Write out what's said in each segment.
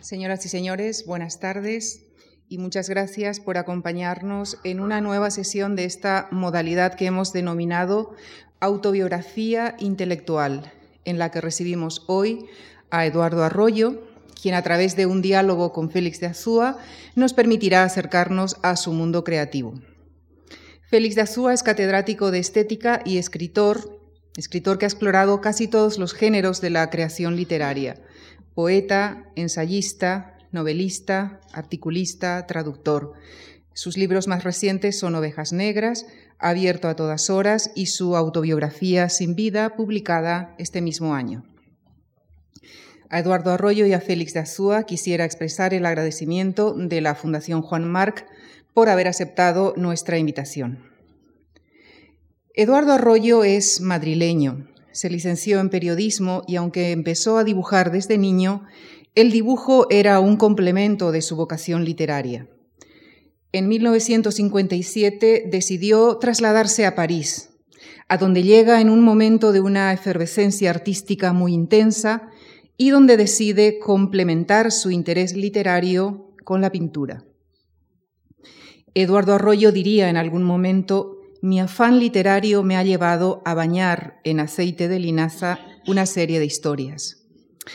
Señoras y señores, buenas tardes y muchas gracias por acompañarnos en una nueva sesión de esta modalidad que hemos denominado autobiografía intelectual, en la que recibimos hoy a Eduardo Arroyo, quien a través de un diálogo con Félix de Azúa nos permitirá acercarnos a su mundo creativo. Félix de Azúa es catedrático de estética y escritor, escritor que ha explorado casi todos los géneros de la creación literaria, poeta, ensayista, novelista, articulista, traductor. Sus libros más recientes son Ovejas Negras, Abierto a todas horas y su autobiografía Sin vida, publicada este mismo año. A Eduardo Arroyo y a Félix de Azúa quisiera expresar el agradecimiento de la Fundación Juan Marc por haber aceptado nuestra invitación. Eduardo Arroyo es madrileño, se licenció en periodismo y aunque empezó a dibujar desde niño, el dibujo era un complemento de su vocación literaria. En 1957 decidió trasladarse a París, a donde llega en un momento de una efervescencia artística muy intensa y donde decide complementar su interés literario con la pintura. Eduardo Arroyo diría en algún momento mi afán literario me ha llevado a bañar en aceite de linaza una serie de historias.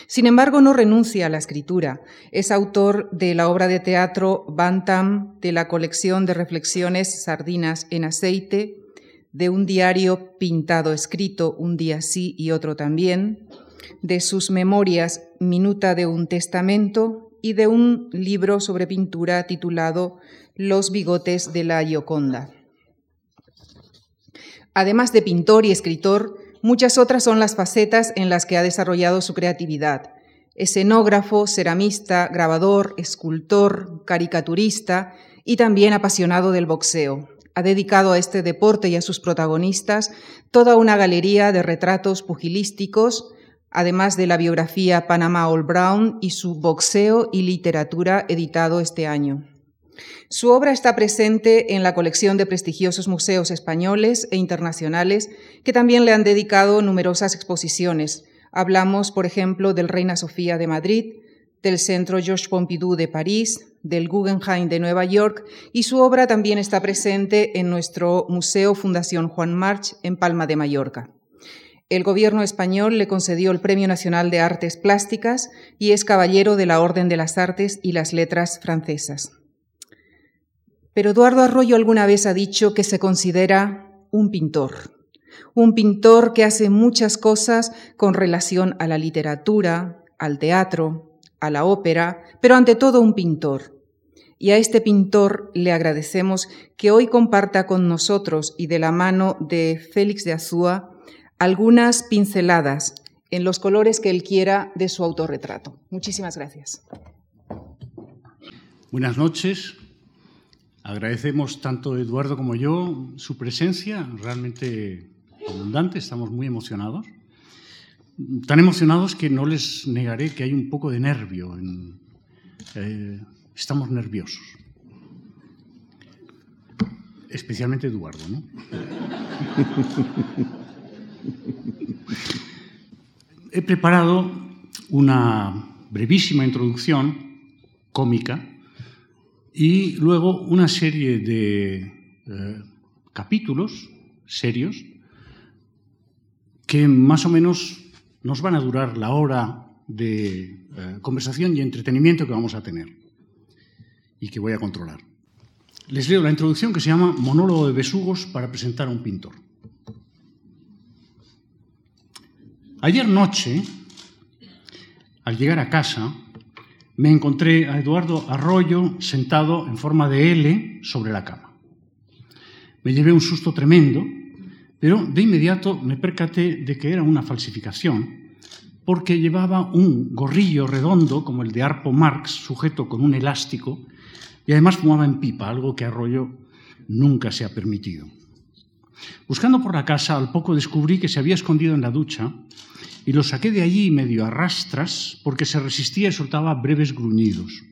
Sin embargo, no renuncia a la escritura. Es autor de la obra de teatro Bantam, de la colección de reflexiones Sardinas en aceite, de un diario pintado escrito un día sí y otro también, de sus memorias Minuta de un testamento y de un libro sobre pintura titulado Los bigotes de la Gioconda. Además de pintor y escritor, muchas otras son las facetas en las que ha desarrollado su creatividad. Escenógrafo, ceramista, grabador, escultor, caricaturista y también apasionado del boxeo. Ha dedicado a este deporte y a sus protagonistas toda una galería de retratos pugilísticos, además de la biografía Panama All Brown y su Boxeo y Literatura editado este año. Su obra está presente en la colección de prestigiosos museos españoles e internacionales que también le han dedicado numerosas exposiciones. Hablamos, por ejemplo, del Reina Sofía de Madrid, del Centro Georges Pompidou de París, del Guggenheim de Nueva York y su obra también está presente en nuestro Museo Fundación Juan March en Palma de Mallorca. El gobierno español le concedió el Premio Nacional de Artes Plásticas y es caballero de la Orden de las Artes y las Letras francesas. Pero Eduardo Arroyo alguna vez ha dicho que se considera un pintor, un pintor que hace muchas cosas con relación a la literatura, al teatro, a la ópera, pero ante todo un pintor. Y a este pintor le agradecemos que hoy comparta con nosotros y de la mano de Félix de Azúa algunas pinceladas en los colores que él quiera de su autorretrato. Muchísimas gracias. Buenas noches. Agradecemos tanto Eduardo como yo su presencia, realmente abundante, estamos muy emocionados. Tan emocionados que no les negaré que hay un poco de nervio. Eh, estamos nerviosos. Especialmente Eduardo, ¿no? He preparado una brevísima introducción cómica y luego una serie de eh, capítulos serios que más o menos nos van a durar la hora de eh, conversación y entretenimiento que vamos a tener y que voy a controlar. Les leo la introducción que se llama Monólogo de besugos para presentar a un pintor. Ayer noche, al llegar a casa, me encontré a Eduardo Arroyo sentado en forma de L sobre la cama. Me llevé un susto tremendo, pero de inmediato me percaté de que era una falsificación, porque llevaba un gorrillo redondo como el de Arpo Marx, sujeto con un elástico, y además fumaba en pipa, algo que Arroyo nunca se ha permitido. Buscando por la casa, al poco descubrí que se había escondido en la ducha y lo saqué de allí medio a rastras porque se resistía y soltaba breves gruñidos.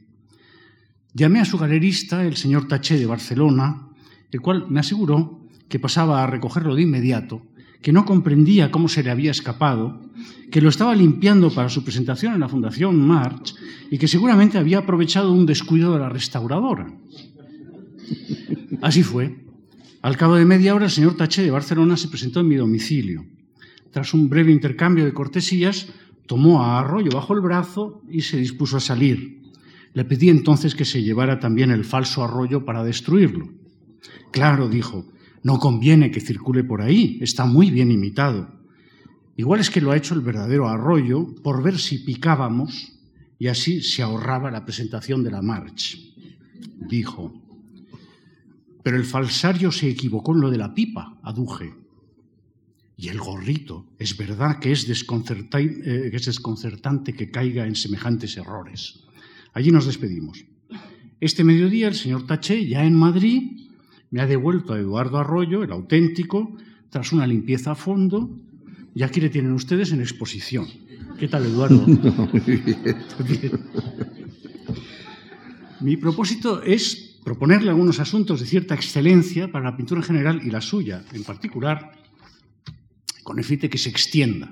Llamé a su galerista, el señor Taché de Barcelona, el cual me aseguró que pasaba a recogerlo de inmediato, que no comprendía cómo se le había escapado, que lo estaba limpiando para su presentación en la Fundación March y que seguramente había aprovechado un descuido de la restauradora. Así fue. Al cabo de media hora, el señor Taché de Barcelona se presentó en mi domicilio. Tras un breve intercambio de cortesías, tomó a Arroyo bajo el brazo y se dispuso a salir. Le pedí entonces que se llevara también el falso Arroyo para destruirlo. Claro, dijo, no conviene que circule por ahí, está muy bien imitado. Igual es que lo ha hecho el verdadero arroyo por ver si picábamos y así se ahorraba la presentación de la march. Dijo. Pero el falsario se equivocó en lo de la pipa, aduje. Y el gorrito, es verdad que es, eh, que es desconcertante que caiga en semejantes errores. Allí nos despedimos. Este mediodía el señor Taché, ya en Madrid, me ha devuelto a Eduardo Arroyo, el auténtico, tras una limpieza a fondo, y aquí le tienen ustedes en exposición. ¿Qué tal, Eduardo? Mi propósito es proponerle algunos asuntos de cierta excelencia para la pintura en general y la suya en particular, con el fin de que se extienda.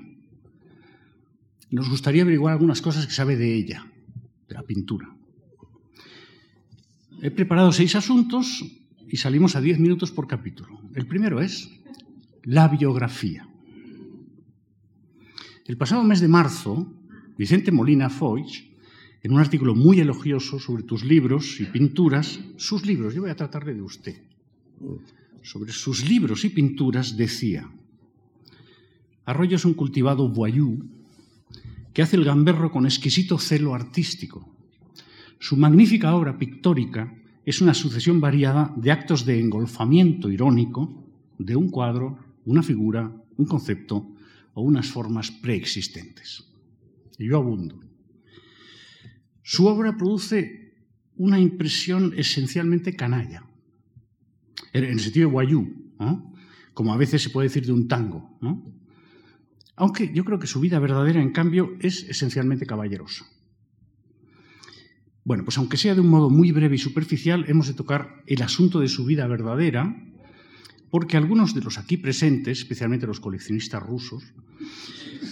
Nos gustaría averiguar algunas cosas que sabe de ella, de la pintura. He preparado seis asuntos y salimos a diez minutos por capítulo. El primero es la biografía. El pasado mes de marzo, Vicente Molina Foix, en un artículo muy elogioso sobre tus libros y pinturas, sus libros, yo voy a tratarle de usted, sobre sus libros y pinturas decía, Arroyo es un cultivado voyou que hace el gamberro con exquisito celo artístico. Su magnífica obra pictórica es una sucesión variada de actos de engolfamiento irónico de un cuadro, una figura, un concepto o unas formas preexistentes. Y yo abundo. Su obra produce una impresión esencialmente canalla, en el sentido de guayú, como a veces se puede decir de un tango. Aunque yo creo que su vida verdadera, en cambio, es esencialmente caballerosa. Bueno, pues aunque sea de un modo muy breve y superficial, hemos de tocar el asunto de su vida verdadera, porque algunos de los aquí presentes, especialmente los coleccionistas rusos,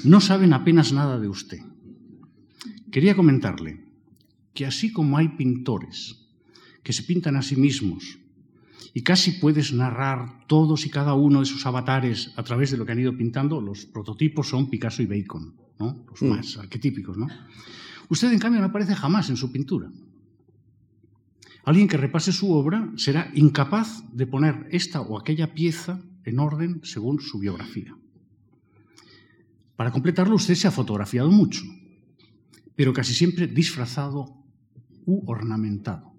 no saben apenas nada de usted. Quería comentarle que así como hay pintores que se pintan a sí mismos y casi puedes narrar todos y cada uno de sus avatares a través de lo que han ido pintando, los prototipos son Picasso y Bacon, ¿no? los mm. más arquetípicos. ¿no? Usted, en cambio, no aparece jamás en su pintura. Alguien que repase su obra será incapaz de poner esta o aquella pieza en orden según su biografía. Para completarlo, usted se ha fotografiado mucho, pero casi siempre disfrazado u ornamentado.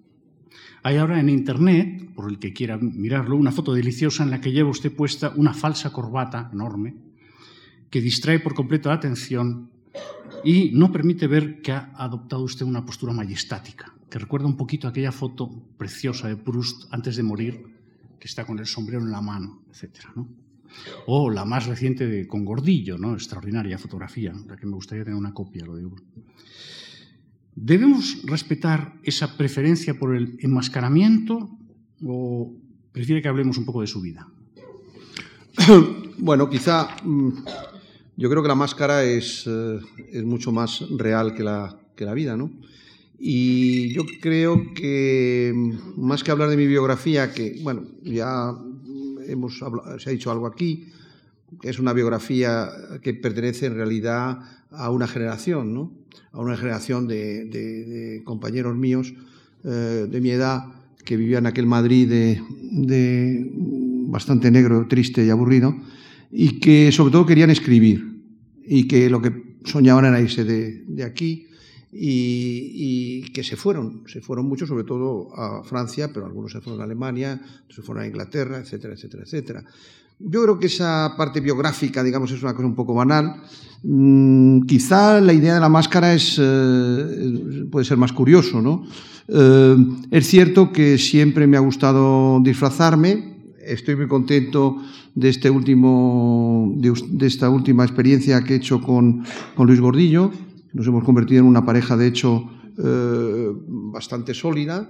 Hay ahora en Internet, por el que quiera mirarlo, una foto deliciosa en la que lleva usted puesta una falsa corbata enorme que distrae por completo la atención y no permite ver que ha adoptado usted una postura majestática, que recuerda un poquito aquella foto preciosa de Proust antes de morir, que está con el sombrero en la mano, etc. O la más reciente de con Gordillo, ¿no? extraordinaria fotografía, la que me gustaría tener una copia, lo digo. ¿Debemos respetar esa preferencia por el enmascaramiento o prefiere que hablemos un poco de su vida? Bueno, quizá mm, yo creo que la máscara es, eh, es mucho más real que la, que la vida, ¿no? Y yo creo que mm, más que hablar de mi biografía, que, bueno, ya hemos se ha dicho algo aquí, es una biografía que pertenece en realidad a una generación, ¿no? A una generación de, compañeros míos eh, de mi edad que vivían aquel Madrid de, bastante negro, triste y aburrido, y que sobre todo querían escribir y que lo que soñaban era irse de, de aquí y, y, que se fueron, se fueron muchos, sobre todo a Francia, pero algunos se fueron a Alemania, se fueron a Inglaterra, etcétera, etcétera, etcétera. Yo creo que esa parte biográfica, digamos, es una cosa un poco banal. Mm, quizá la idea de la máscara es, eh, puede ser más curioso, ¿no? Eh, es cierto que siempre me ha gustado disfrazarme, estoy muy contento de, este último, de, esta última experiencia que he hecho con, con, Luis Gordillo. Nos hemos convertido en una pareja, de hecho, eh, bastante sólida.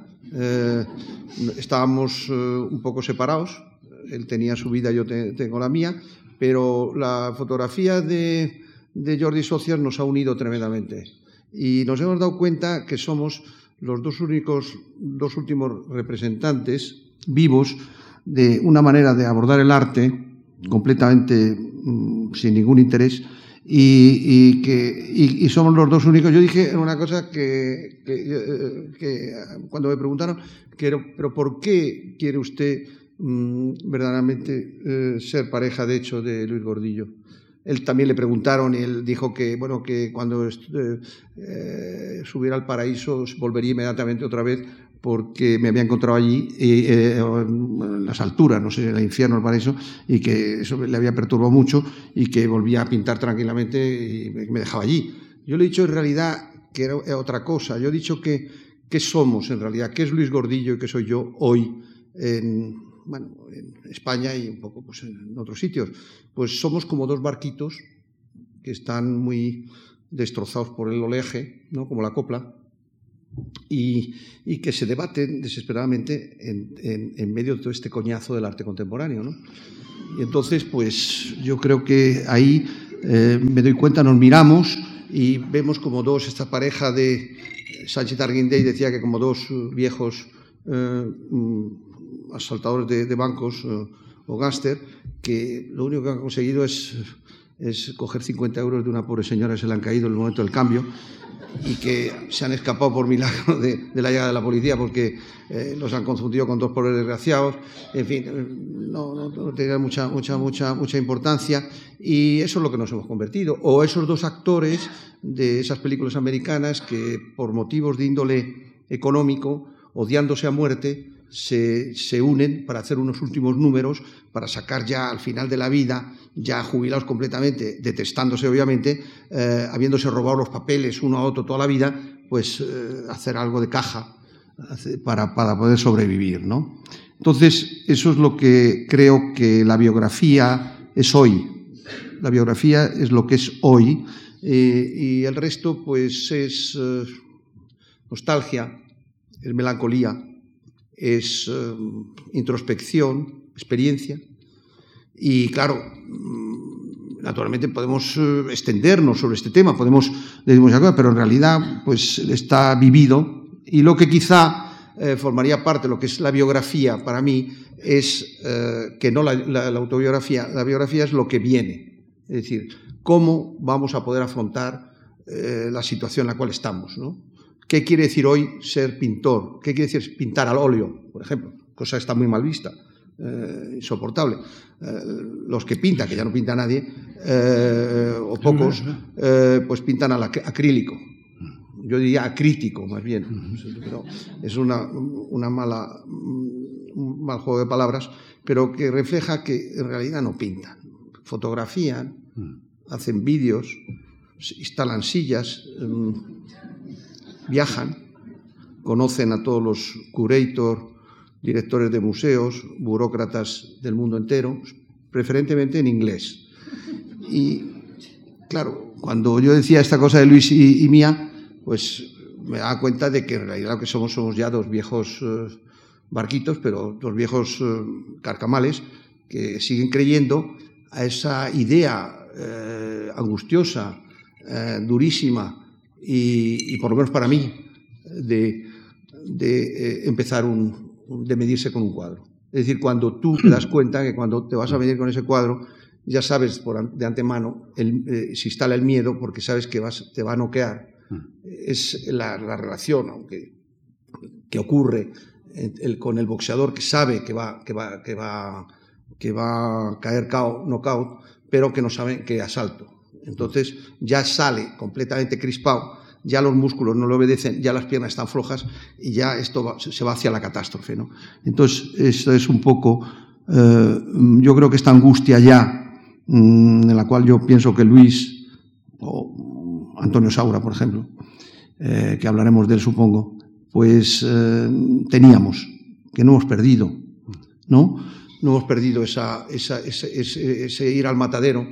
Estábamos un poco separados. Él tenía su vida, yo te, tengo la mía. pero la fotografía de, de Jordi Socias nos ha unido tremendamente y nos hemos dado cuenta que somos los dos únicos, dos últimos representantes vivos de una manera de abordar el arte completamente mm, sin ningún interés y, que y, somos los dos únicos. Yo dije una cosa que, que, cuando me preguntaron, pero ¿por qué quiere usted mm, verdaderamente eh, ser pareja, de hecho, de Luis Gordillo? Él también le preguntaron y él dijo que, bueno, que cuando eh, eh, subiera al paraíso volvería inmediatamente otra vez porque me había encontrado allí en las alturas, no sé, en el infierno, el paraíso, y que eso le había perturbado mucho y que volvía a pintar tranquilamente y me dejaba allí. Yo le he dicho en realidad que era otra cosa. Yo he dicho que qué somos en realidad, qué es Luis Gordillo y qué soy yo hoy en, bueno, en España y un poco pues, en otros sitios. Pues somos como dos barquitos que están muy destrozados por el oleaje, ¿no? como la copla, y, que se debaten desesperadamente en, medio de todo este coñazo del arte contemporáneo. ¿no? Y entonces, pues yo creo que ahí eh, me doy cuenta, nos miramos y vemos como dos, esta pareja de Sánchez Arguindey decía que como dos viejos eh, asaltadores de, bancos eh, o gáster, que lo único que han conseguido es, es coger 50 euros de una pobre señora que se le han caído en el momento del cambio y que se han escapado por milagro de, la llegada de la policía porque eh, los han confundido con dos pobres desgraciados. En fin, eh, no, no, mucha, mucha, mucha, mucha importancia y eso es lo que nos hemos convertido. O esos dos actores de esas películas americanas que por motivos de índole económico, odiándose a muerte, se, se, unen para hacer unos últimos números, para sacar ya al final de la vida, ya jubilados completamente, detestándose obviamente, eh, habiéndose robado los papeles uno a otro toda la vida, pues eh, hacer algo de caja para, para poder sobrevivir. ¿no? Entonces, eso es lo que creo que la biografía es hoy. La biografía es lo que es hoy eh, y el resto pues es nostalgia, es melancolía, es eh, introspección, experiencia. Y claro, mm, naturalmente podemos eh, extendernos sobre este tema, podemos decir pero en realidad pues está vivido y lo que quizá eh, formaría parte de lo que es la biografía para mí es que no la, autobiografía, la biografía es lo que viene, es decir, cómo vamos a poder afrontar la situación en la cual estamos, ¿no? ¿Qué quiere decir hoy ser pintor? ¿Qué quiere decir pintar al óleo, por ejemplo? Cosa que está muy mal vista, eh, insoportable. Eh, los que pintan, que ya no pinta nadie, eh, o pocos, pues pintan al acrílico. Yo diría acrítico, más bien. es una, una mala, un mal juego de palabras, pero que refleja que en realidad no pintan. Fotografían, hacen vídeos, instalan sillas viajan, conocen a todos los curators, directores de museos, burócratas del mundo entero, preferentemente en inglés. Y claro, cuando yo decía esta cosa de Luis y, mía, pues me daba cuenta de que en realidad lo que somos somos ya dos viejos eh, barquitos, pero dos viejos eh, carcamales que siguen creyendo a esa idea eh, angustiosa, durísima, y, por lo menos para mí, de, eh, empezar un, de medirse con un cuadro. Es decir, cuando tú te das cuenta que cuando te vas a medir con ese cuadro, ya sabes por, de antemano eh, si instala el miedo porque sabes que vas, te va a noquear. Es la, relación aunque, que ocurre con el boxeador que sabe que va, que va, que va, que va a caer knockout, pero que no sabe que asalto. Entonces ya sale completamente crispado, ya los músculos no le obedecen, ya las piernas están flojas y ya esto se va hacia la catástrofe. ¿no? Entonces, esto es un poco, eh, yo creo que esta angustia ya, mm, en la cual yo pienso que Luis o Antonio Saura, por ejemplo, eh, que hablaremos de él, supongo, pues eh, teníamos, que no hemos perdido, ¿no? No hemos perdido esa, ese ir al matadero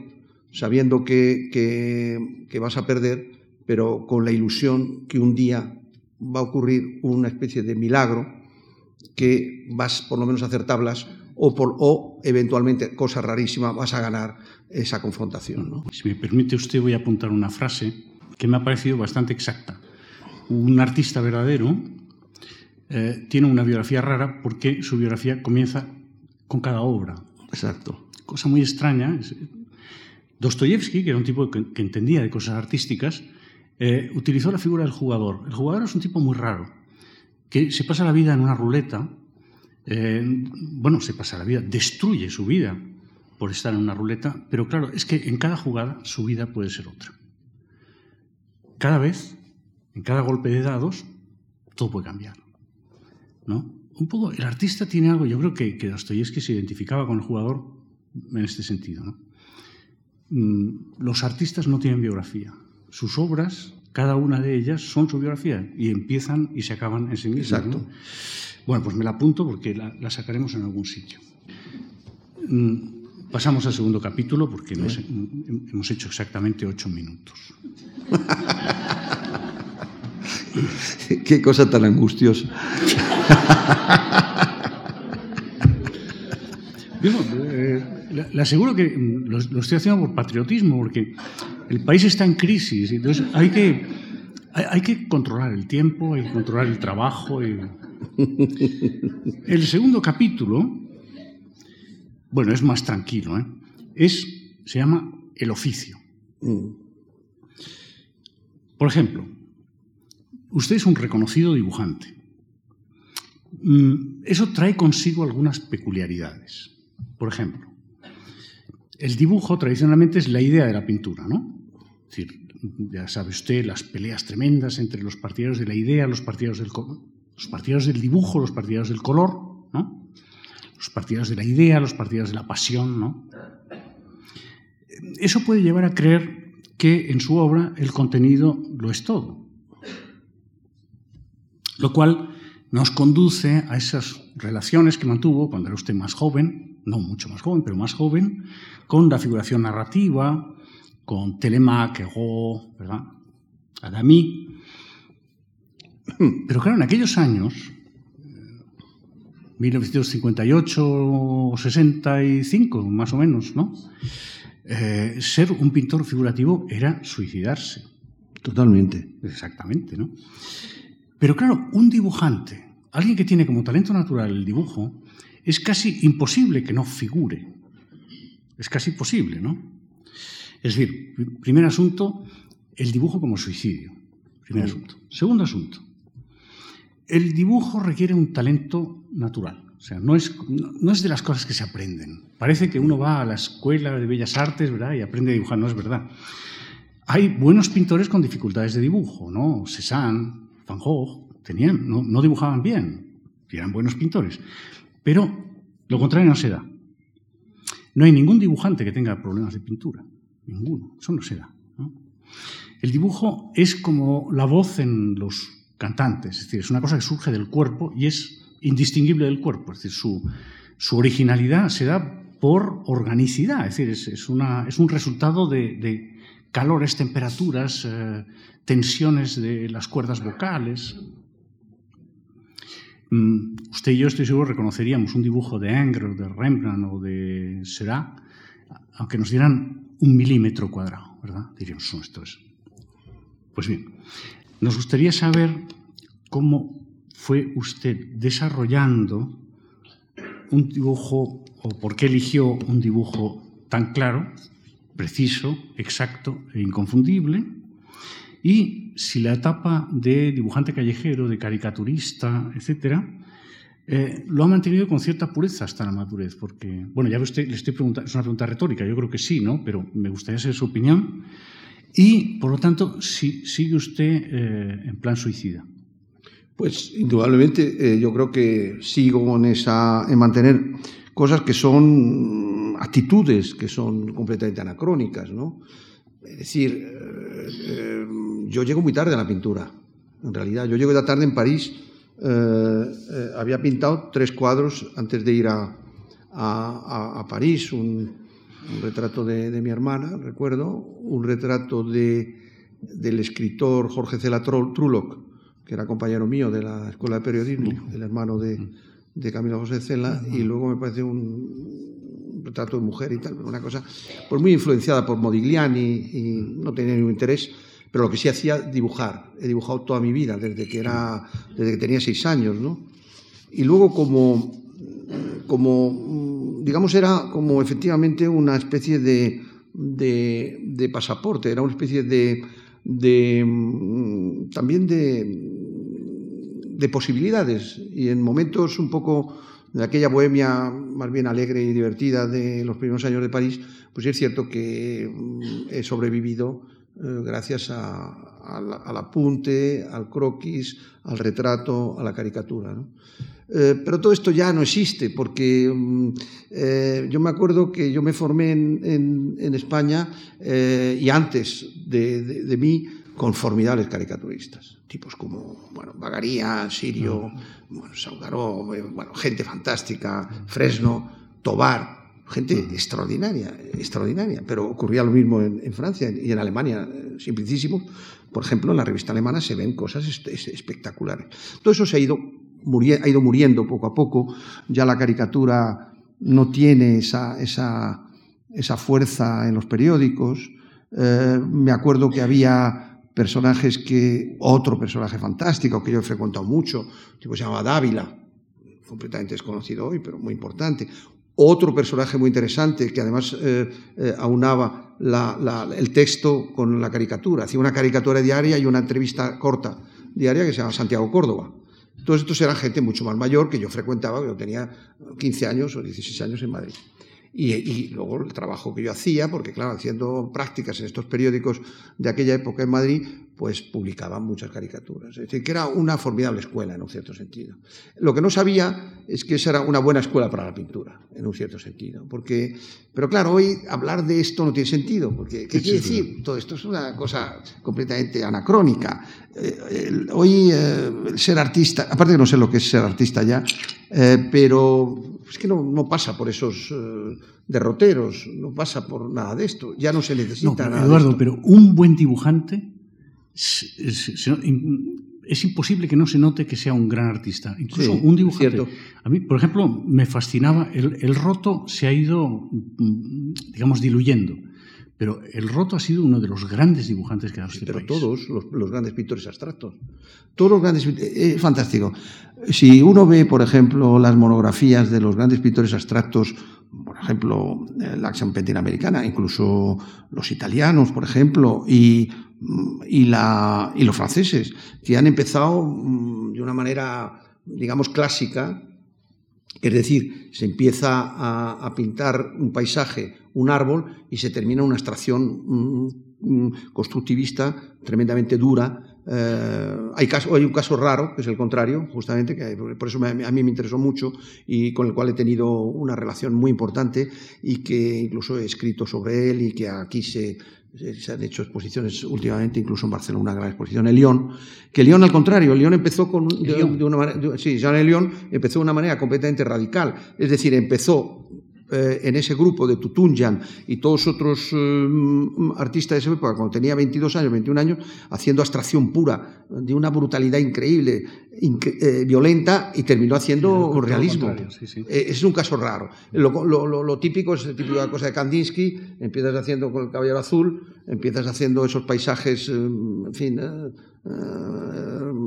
sabiendo que, que, vas a perder, pero con la ilusión que un día va a ocurrir una especie de milagro que vas por lo menos a hacer tablas o, por, o eventualmente, cosa rarísima, vas a ganar esa confrontación. ¿no? Si me permite usted, voy a apuntar una frase que me ha parecido bastante exacta. Un artista verdadero eh, tiene una biografía rara porque su biografía comienza con cada obra. Exacto. Cosa muy extraña. Dostoyevsky, que era un tipo que, entendía de cosas artísticas, eh, utilizó la figura del jugador. El jugador es un tipo muy raro, que se pasa la vida en una ruleta, eh, bueno, se pasa la vida, destruye su vida por estar en una ruleta, pero claro, es que en cada jugada su vida puede ser otra. Cada vez, en cada golpe de dados, todo puede cambiar. ¿no? Un poco, el artista tiene algo, yo creo que, que Dostoyevsky se identificaba con el jugador en este sentido. ¿no? Mm, los artistas no tienen biografía. Sus obras, cada una de ellas, son su biografía y empiezan y se acaban en sí mismas. Exacto. ¿no? Bueno, pues me la apunto porque la, la sacaremos en algún sitio. Mm, Pasamos al segundo capítulo porque hemos, hemos hecho exactamente ocho minutos. Qué cosa tan angustiosa. Digo, eh, le, aseguro que lo, lo, estoy haciendo por patriotismo, porque el país está en crisis, entonces hay que, hay, hay que controlar el tiempo, hay que controlar el trabajo. Y... El segundo capítulo, bueno, es más tranquilo, ¿eh? es, se llama El oficio. Por ejemplo, usted es un reconocido dibujante. Eso trae consigo algunas peculiaridades. Por ejemplo, el dibujo tradicionalmente es la idea de la pintura, ¿no? Es decir, ya sabe usted, las peleas tremendas entre los partidarios de la idea, los partidarios del, los partidarios del dibujo, los partidarios del color, ¿no? Los partidarios de la idea, los partidarios de la pasión, ¿no? Eso puede llevar a creer que en su obra el contenido lo es todo. Lo cual nos conduce a esas relaciones que mantuvo cuando era usted más joven, no mucho más joven, pero más joven, con la figuración narrativa, con Telemaque, Go, ¿verdad? Adamí. Pero claro, en aquellos años, 1958 65, más o menos, ¿no? Eh, ser un pintor figurativo era suicidarse. Totalmente. Exactamente, ¿no? Pero claro, un dibujante, alguien que tiene como talento natural el dibujo, es casi imposible que no figure. Es casi imposible, ¿no? Es decir, primer asunto, el dibujo como suicidio. Primer asunto. Segundo asunto, el dibujo requiere un talento natural. O sea, no es, no es de las cosas que se aprenden. Parece que uno va a la escuela de bellas artes, ¿verdad? Y aprende a dibujar. No es verdad. Hay buenos pintores con dificultades de dibujo, ¿no? Cézanne, Van Gogh, tenían, no, no dibujaban bien, eran buenos pintores. Pero lo contrario no se da. No hay ningún dibujante que tenga problemas de pintura. Ninguno. Eso no se da. ¿no? El dibujo es como la voz en los cantantes. Es decir, es una cosa que surge del cuerpo y es indistinguible del cuerpo. Es decir, su, su originalidad se da por organicidad. Es decir, es, es, una, es un resultado de, de calores, temperaturas, eh, tensiones de las cuerdas vocales. Mm, usted y yo estoy seguro reconoceríamos un dibujo de Ingres, de Rembrandt o de Seurat, aunque nos dieran un milímetro cuadrado, ¿verdad? Diríamos, no, esto es. Pues bien, nos gustaría saber cómo fue usted desarrollando un dibujo o por qué eligió un dibujo tan claro, preciso, exacto e inconfundible y si la etapa de dibujante callejero, de caricaturista, etcétera, eh, lo ha mantenido con cierta pureza hasta la madurez, porque, bueno, ya usted, le estoy preguntando, es una pregunta retórica, yo creo que sí, ¿no? Pero me gustaría saber su opinión. Y, por lo tanto, si, sigue usted eh, en plan suicida. Pues, indudablemente, eh, yo creo que sigo en, en mantener cosas que son actitudes que son completamente anacrónicas, ¿no? Es decir, yo llego muy tarde a la pintura, en realidad. Yo llego ya tarde en París. Eh, había pintado tres cuadros antes de ir a, a, a París. Un, un retrato de, de, mi hermana, recuerdo, un retrato de, del escritor Jorge Cela Truloc, que era compañero mío de la Escuela de Periodismo, el hermano de, de Camilo José Cela, y luego me parece un retrato de mujer y tal, una cosa pues muy influenciada por Modigliani y no tenía ningún interés, pero lo que sí hacía dibujar. He dibujado toda mi vida, desde que, era, desde que tenía seis años, ¿no? Y luego como, como digamos, era como efectivamente una especie de, de, pasaporte, era una especie de, de también de, de posibilidades y en momentos un poco de aquella bohemia más bien alegre y divertida de los primeros años de París, pues es cierto que mm, he sobrevivido eh, gracias al apunte, al croquis, al retrato, a la caricatura. Eh, pero todo esto ya no existe, porque mm, eh, yo me acuerdo que yo me formé en, España y antes de mí con formidables caricaturistas, tipos como bueno, Bagaría, Sirio, bueno, Saugaró, bueno, gente fantástica, Fresno, Tobar, gente extraordinaria, extraordinaria. Pero ocurría lo mismo en, Francia y en Alemania, eh, simplicísimo. Por ejemplo, en la revista alemana se ven cosas espectaculares. Todo eso se ha ido, ha ido muriendo poco a poco. Ya la caricatura no tiene esa, esa, esa fuerza en los periódicos. Eh, me acuerdo que había personajes que, otro personaje fantástico que yo he frecuentado mucho, tipo se llama Dávila, completamente desconocido hoy, pero muy importante. Otro personaje muy interesante que además eh, eh, aunaba el texto con la caricatura. Hacía una caricatura diaria y una entrevista corta diaria que se llama Santiago Córdoba. Todos estos eran gente mucho más mayor que yo frecuentaba, yo tenía 15 años o 16 años en Madrid. Y, luego el trabajo que yo hacía, porque claro, haciendo prácticas en estos periódicos de aquella época en Madrid, pues publicaban muchas caricaturas. Es decir, que era una formidable escuela en un cierto sentido. Lo que no sabía es que esa era una buena escuela para la pintura, en un cierto sentido. Porque, pero claro, hoy hablar de esto no tiene sentido, porque ¿qué quiere decir? Todo esto es una cosa completamente anacrónica. Eh, hoy eh, ser artista, aparte de no sé lo que es ser artista ya, eh, pero es que no, pasa por esos derroteros, no pasa por nada de esto, ya no se necesita nada. Eduardo, pero un buen dibujante es imposible que no se note que sea un gran artista. Incluso un dibujante. A mí, por ejemplo, me fascinaba. El, roto se ha ido, digamos, diluyendo. Pero el Roto ha sido uno de los grandes dibujantes que ha dado este pero todos los, grandes pintores abstractos. Todos los grandes. Es eh, fantástico. Si uno ve, por ejemplo, las monografías de los grandes pintores abstractos, por ejemplo, la acción americana, incluso los italianos, por ejemplo, y y, los franceses, que han empezado mm, de una manera, digamos, clásica, es decir, se empieza a, pintar un paisaje, un árbol, y se termina una abstracción mm, mm, constructivista tremendamente dura. Eh, hay, caso, hay un caso raro, que es el contrario, justamente, que por eso a mí me interesó mucho y con el cual he tenido una relación muy importante y que incluso he escrito sobre él y que aquí se, se han hecho exposiciones últimamente, incluso en Barcelona, una gran exposición en León, que León al contrario, León empezó con, de, una manera, sí, Jean León empezó de una manera completamente radical, es decir, empezó eh, en ese grupo de Tutunjan y todos otros eh, artistas de esa época, cuando tenía 22 años, 21 años, haciendo abstracción pura, de una brutalidad increíble, eh, violenta, y terminó haciendo realismo. es un caso raro. Lo, típico es la típica cosa de Kandinsky, empiezas haciendo con el caballero azul, empiezas haciendo esos paisajes, en fin eh,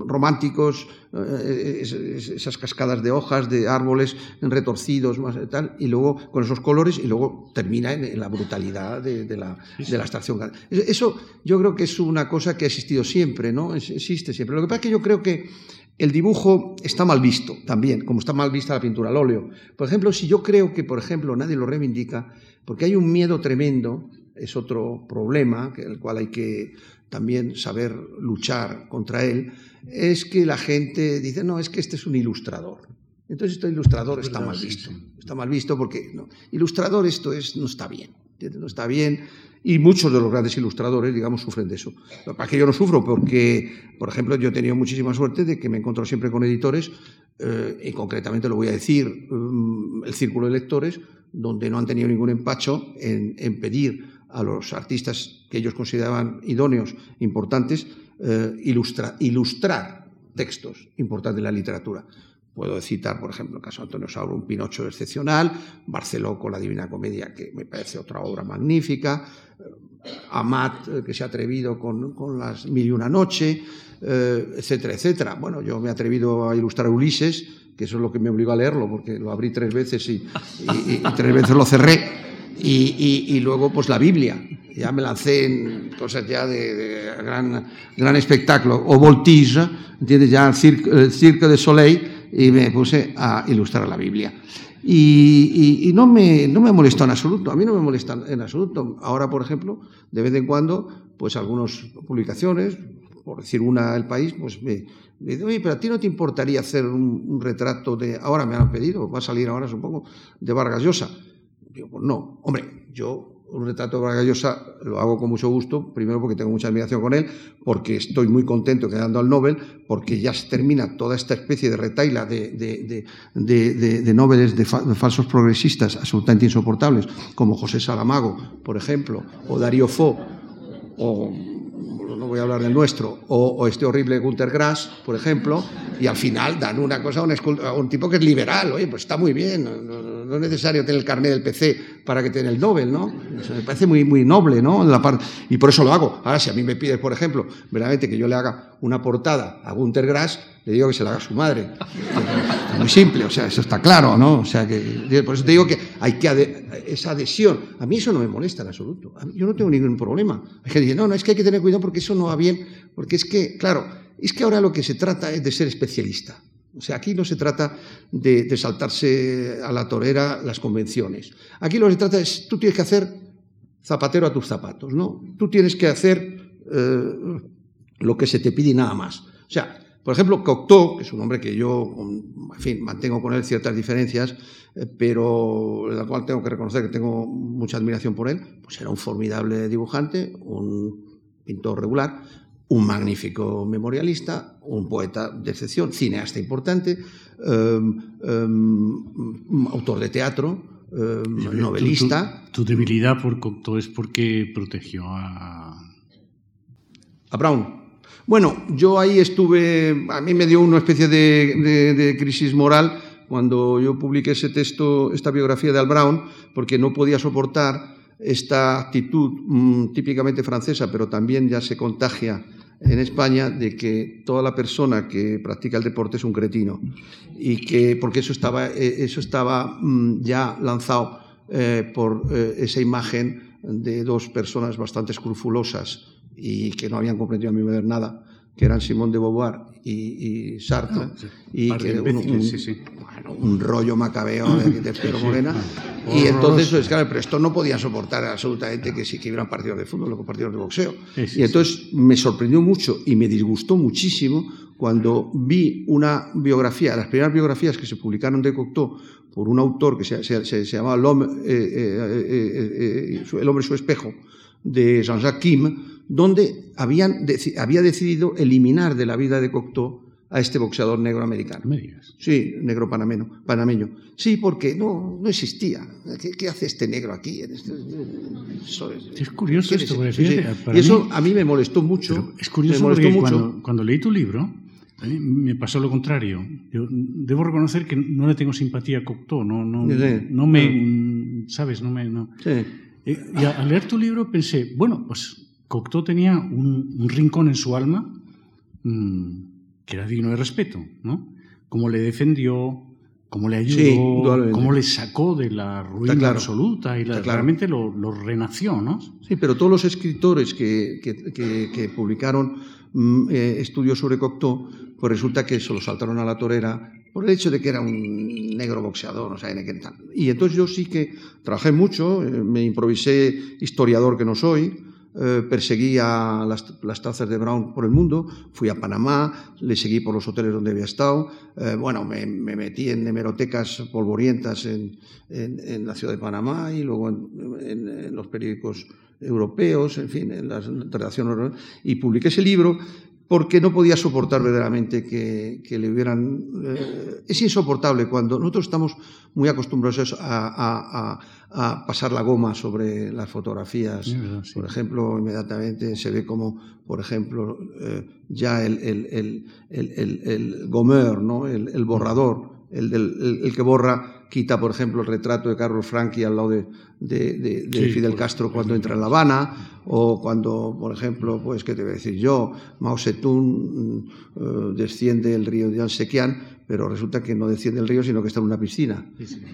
románticos, eh, esas cascadas de hojas, de árboles retorcidos, más tal, y luego con esos colores, y luego termina en, la brutalidad de, la, de la extracción. Eso yo creo que es una cosa que ha existido siempre, ¿no? Existe siempre. Lo que pasa es que yo creo que el dibujo está mal visto también, como está mal vista la pintura al óleo. Por ejemplo, si yo creo que, por ejemplo, nadie lo reivindica, porque hay un miedo tremendo, es otro problema, el cual hay que también saber luchar contra él, es que la gente dice, no, es que este es un ilustrador. Entonces este ilustrador está mal visto. Está mal visto porque no, ilustrador esto es, no está bien. No está bien. Y muchos de los grandes ilustradores, digamos, sufren de eso. Para que yo no sufro, porque, por ejemplo, yo he tenido muchísima suerte de que me encuentro siempre con editores, eh, y concretamente lo voy a decir, mm, el Círculo de Lectores, donde no han tenido ningún empacho en, en pedir a los artistas que ellos consideraban idóneos, importantes, eh, ilustrar textos importantes de la literatura. Puedo citar, por ejemplo, el caso de Antonio Sauro, un Pinocho excepcional, Barceló con la Divina Comedia, que me parece otra obra magnífica, Amat, eh, que se ha atrevido con, las Mil y una Noche, eh, etcétera, etcétera. Bueno, yo me he atrevido a ilustrar Ulises, que eso es lo que me obligó a leerlo, porque lo abrí tres veces y, tres veces lo cerré. Y, luego, pues la Biblia. Ya me lancé en cosas ya de, gran, gran espectáculo. O Voltige, ¿entiendes? Ya el Cirque, de Soleil, y me puse a ilustrar la Biblia. Y, no, me, no me molestó en absoluto, a mí no me molesta en absoluto. Ahora, por ejemplo, de vez en cuando, pues algunas publicaciones, por decir una El País, pues me, dice, oye, pero a ti no te importaría hacer un, retrato de, ahora me han pedido, va a salir ahora supongo, de Vargas Llosa. Digo, pues no, hombre, yo un retrato de Vargas Llosa lo hago con mucho gusto, primero porque tengo mucha admiración con él, porque estoy muy contento quedando al Nobel, porque ya se termina toda esta especie de retaila de, de, de, de de, falsos progresistas absolutamente insoportables, como José Salamago, por ejemplo, o Darío Fo, o no voy a hablar del nuestro, o, este horrible Gunter Grass, por ejemplo, y al final dan una cosa a un, tipo que es liberal, oye, pues está muy bien, no, es necesario tener el carnet del PC para que tenga el Nobel, ¿no? Eso me parece muy, muy noble, ¿no? Y por eso lo hago. Ahora, si a mí me pides, por ejemplo, verdaderamente que yo le haga una portada a Gunter Grass, le digo que se la haga a su madre. Muy simple, o sea, eso está claro, ¿no? O sea, que por eso te digo que hay que esa adhesión. A mí eso no me molesta en absoluto. yo no tengo ningún problema. Hay gente que dice, no, no, es que hay que tener cuidado porque eso no va bien, porque es que, claro, es que ahora lo que se trata es de ser especialista. O sea, aquí no se trata de, saltarse a la torera las convenciones. Aquí lo que se trata es, tú tienes que hacer zapatero a tus zapatos, ¿no? Tú tienes que hacer eh, lo que se te pide y nada más. O sea, por ejemplo, Cocteau, que es un hombre que yo, fin, mantengo con él ciertas diferencias, eh, pero en la cual tengo que reconocer que tengo mucha admiración por él, pues era un formidable dibujante, un pintor regular, un magnífico memorialista, un poeta de excepción, cineasta importante, em, em, autor de teatro, em, novelista. Tu, debilidad por Cocteau es porque protegió a... A Brown. Bueno, yo ahí estuve, a mí me dio una especie de, crisis moral cuando yo publiqué ese texto, esta biografía de Al Brown, porque no podía soportar esta actitud mm, típicamente francesa, pero también ya se contagia en España de que toda la persona que practica el deporte es un cretino. Y que porque eso estaba eh, eso estaba mm, ya lanzado eh, por eh, esa imagen de dos personas bastante escrupulosas y que no habían comprendido a mi ver nada, que eran Simón de Beauvoir y, Sartre, ah, y que un, rollo macabeo de, Pedro Morena. y entonces, pues, claro, pero esto no podía soportar absolutamente que sí que hubieran partidos de fútbol o partidos de boxeo. y entonces me sorprendió mucho y me disgustó muchísimo cuando vi una biografía, las primeras biografías que se publicaron de Cocteau por un autor que se, se, llamaba el hombre, eh, eh, eh, el hombre su espejo, de Jean-Jacques Kim, donde habían, había decidido eliminar de la vida de Cocteau a este boxeador negro americano. Sí, negro panameño. panameño. Sí, porque no, no existía. ¿Qué, hace este negro aquí? Este, es curioso esto, Y eso a mí me molestó mucho. es curioso porque Cuando, leí tu libro, me pasó lo contrario. Yo debo reconocer que no le tengo simpatía a Cocteau, no, no, no me, ¿sabes? No me, no. Eh, y al leer tu libro pensé, bueno, pues Cocteau tenía un, rincón en su alma mm, que era digno de respeto, ¿no? Cómo le defendió, cómo le ayudó, cómo le sacó de la ruina absoluta y realmente lo, renació, ¿no? Sí, pero todos los escritores que, que, publicaron mm, eh, estudios sobre Cocteau, pues resulta que se lo saltaron a la torera por el hecho de que era un negro boxeador, o sea, Y entonces yo sí que trabajé mucho, eh, me improvisé historiador que no soy, eh, perseguía las, las, tazas de Brown por el mundo, fui a Panamá, le seguí por los hoteles donde había estado, eh, bueno, me, metí en hemerotecas polvorientas en, en, la ciudad de Panamá y luego en, los periódicos europeos, en fin, en las redacciones, y publiqué ese libro porque no podía soportar verdaderamente que, le hubieran... Eh, es insoportable cuando nosotros estamos muy acostumbrados a, pasar la goma sobre las fotografías. Por ejemplo, inmediatamente se ve como, por ejemplo, eh, ya el, el, el, el, gomer, ¿no? el, borrador, el, que borra, quita, por ejemplo, el retrato de Carlos Franchi al lado de, de, Fidel Castro cuando entra en La Habana, o cuando, por ejemplo, pues, ¿qué te voy a decir yo? Mao Zedong mm, eh, desciende el río de pero resulta que no desciende el río, sino que está en una piscina,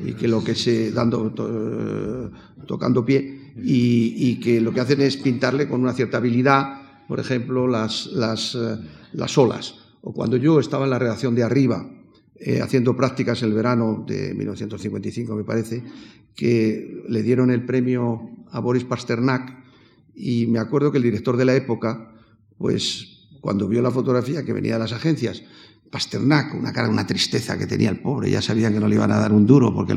y que lo que se, dando, eh, tocando pie, y, que lo que hacen es pintarle con una cierta habilidad, por ejemplo, las, las, eh, las olas. O cuando yo estaba en la redacción de arriba, eh, haciendo prácticas el verano de 1955, me parece, que le dieron el premio a Boris Pasternak y me acuerdo que el director de la época, pues cuando vio la fotografía que venía de las agencias, Pasternak, una cara, una tristeza que tenía el pobre, ya sabían que no le iban a dar un duro porque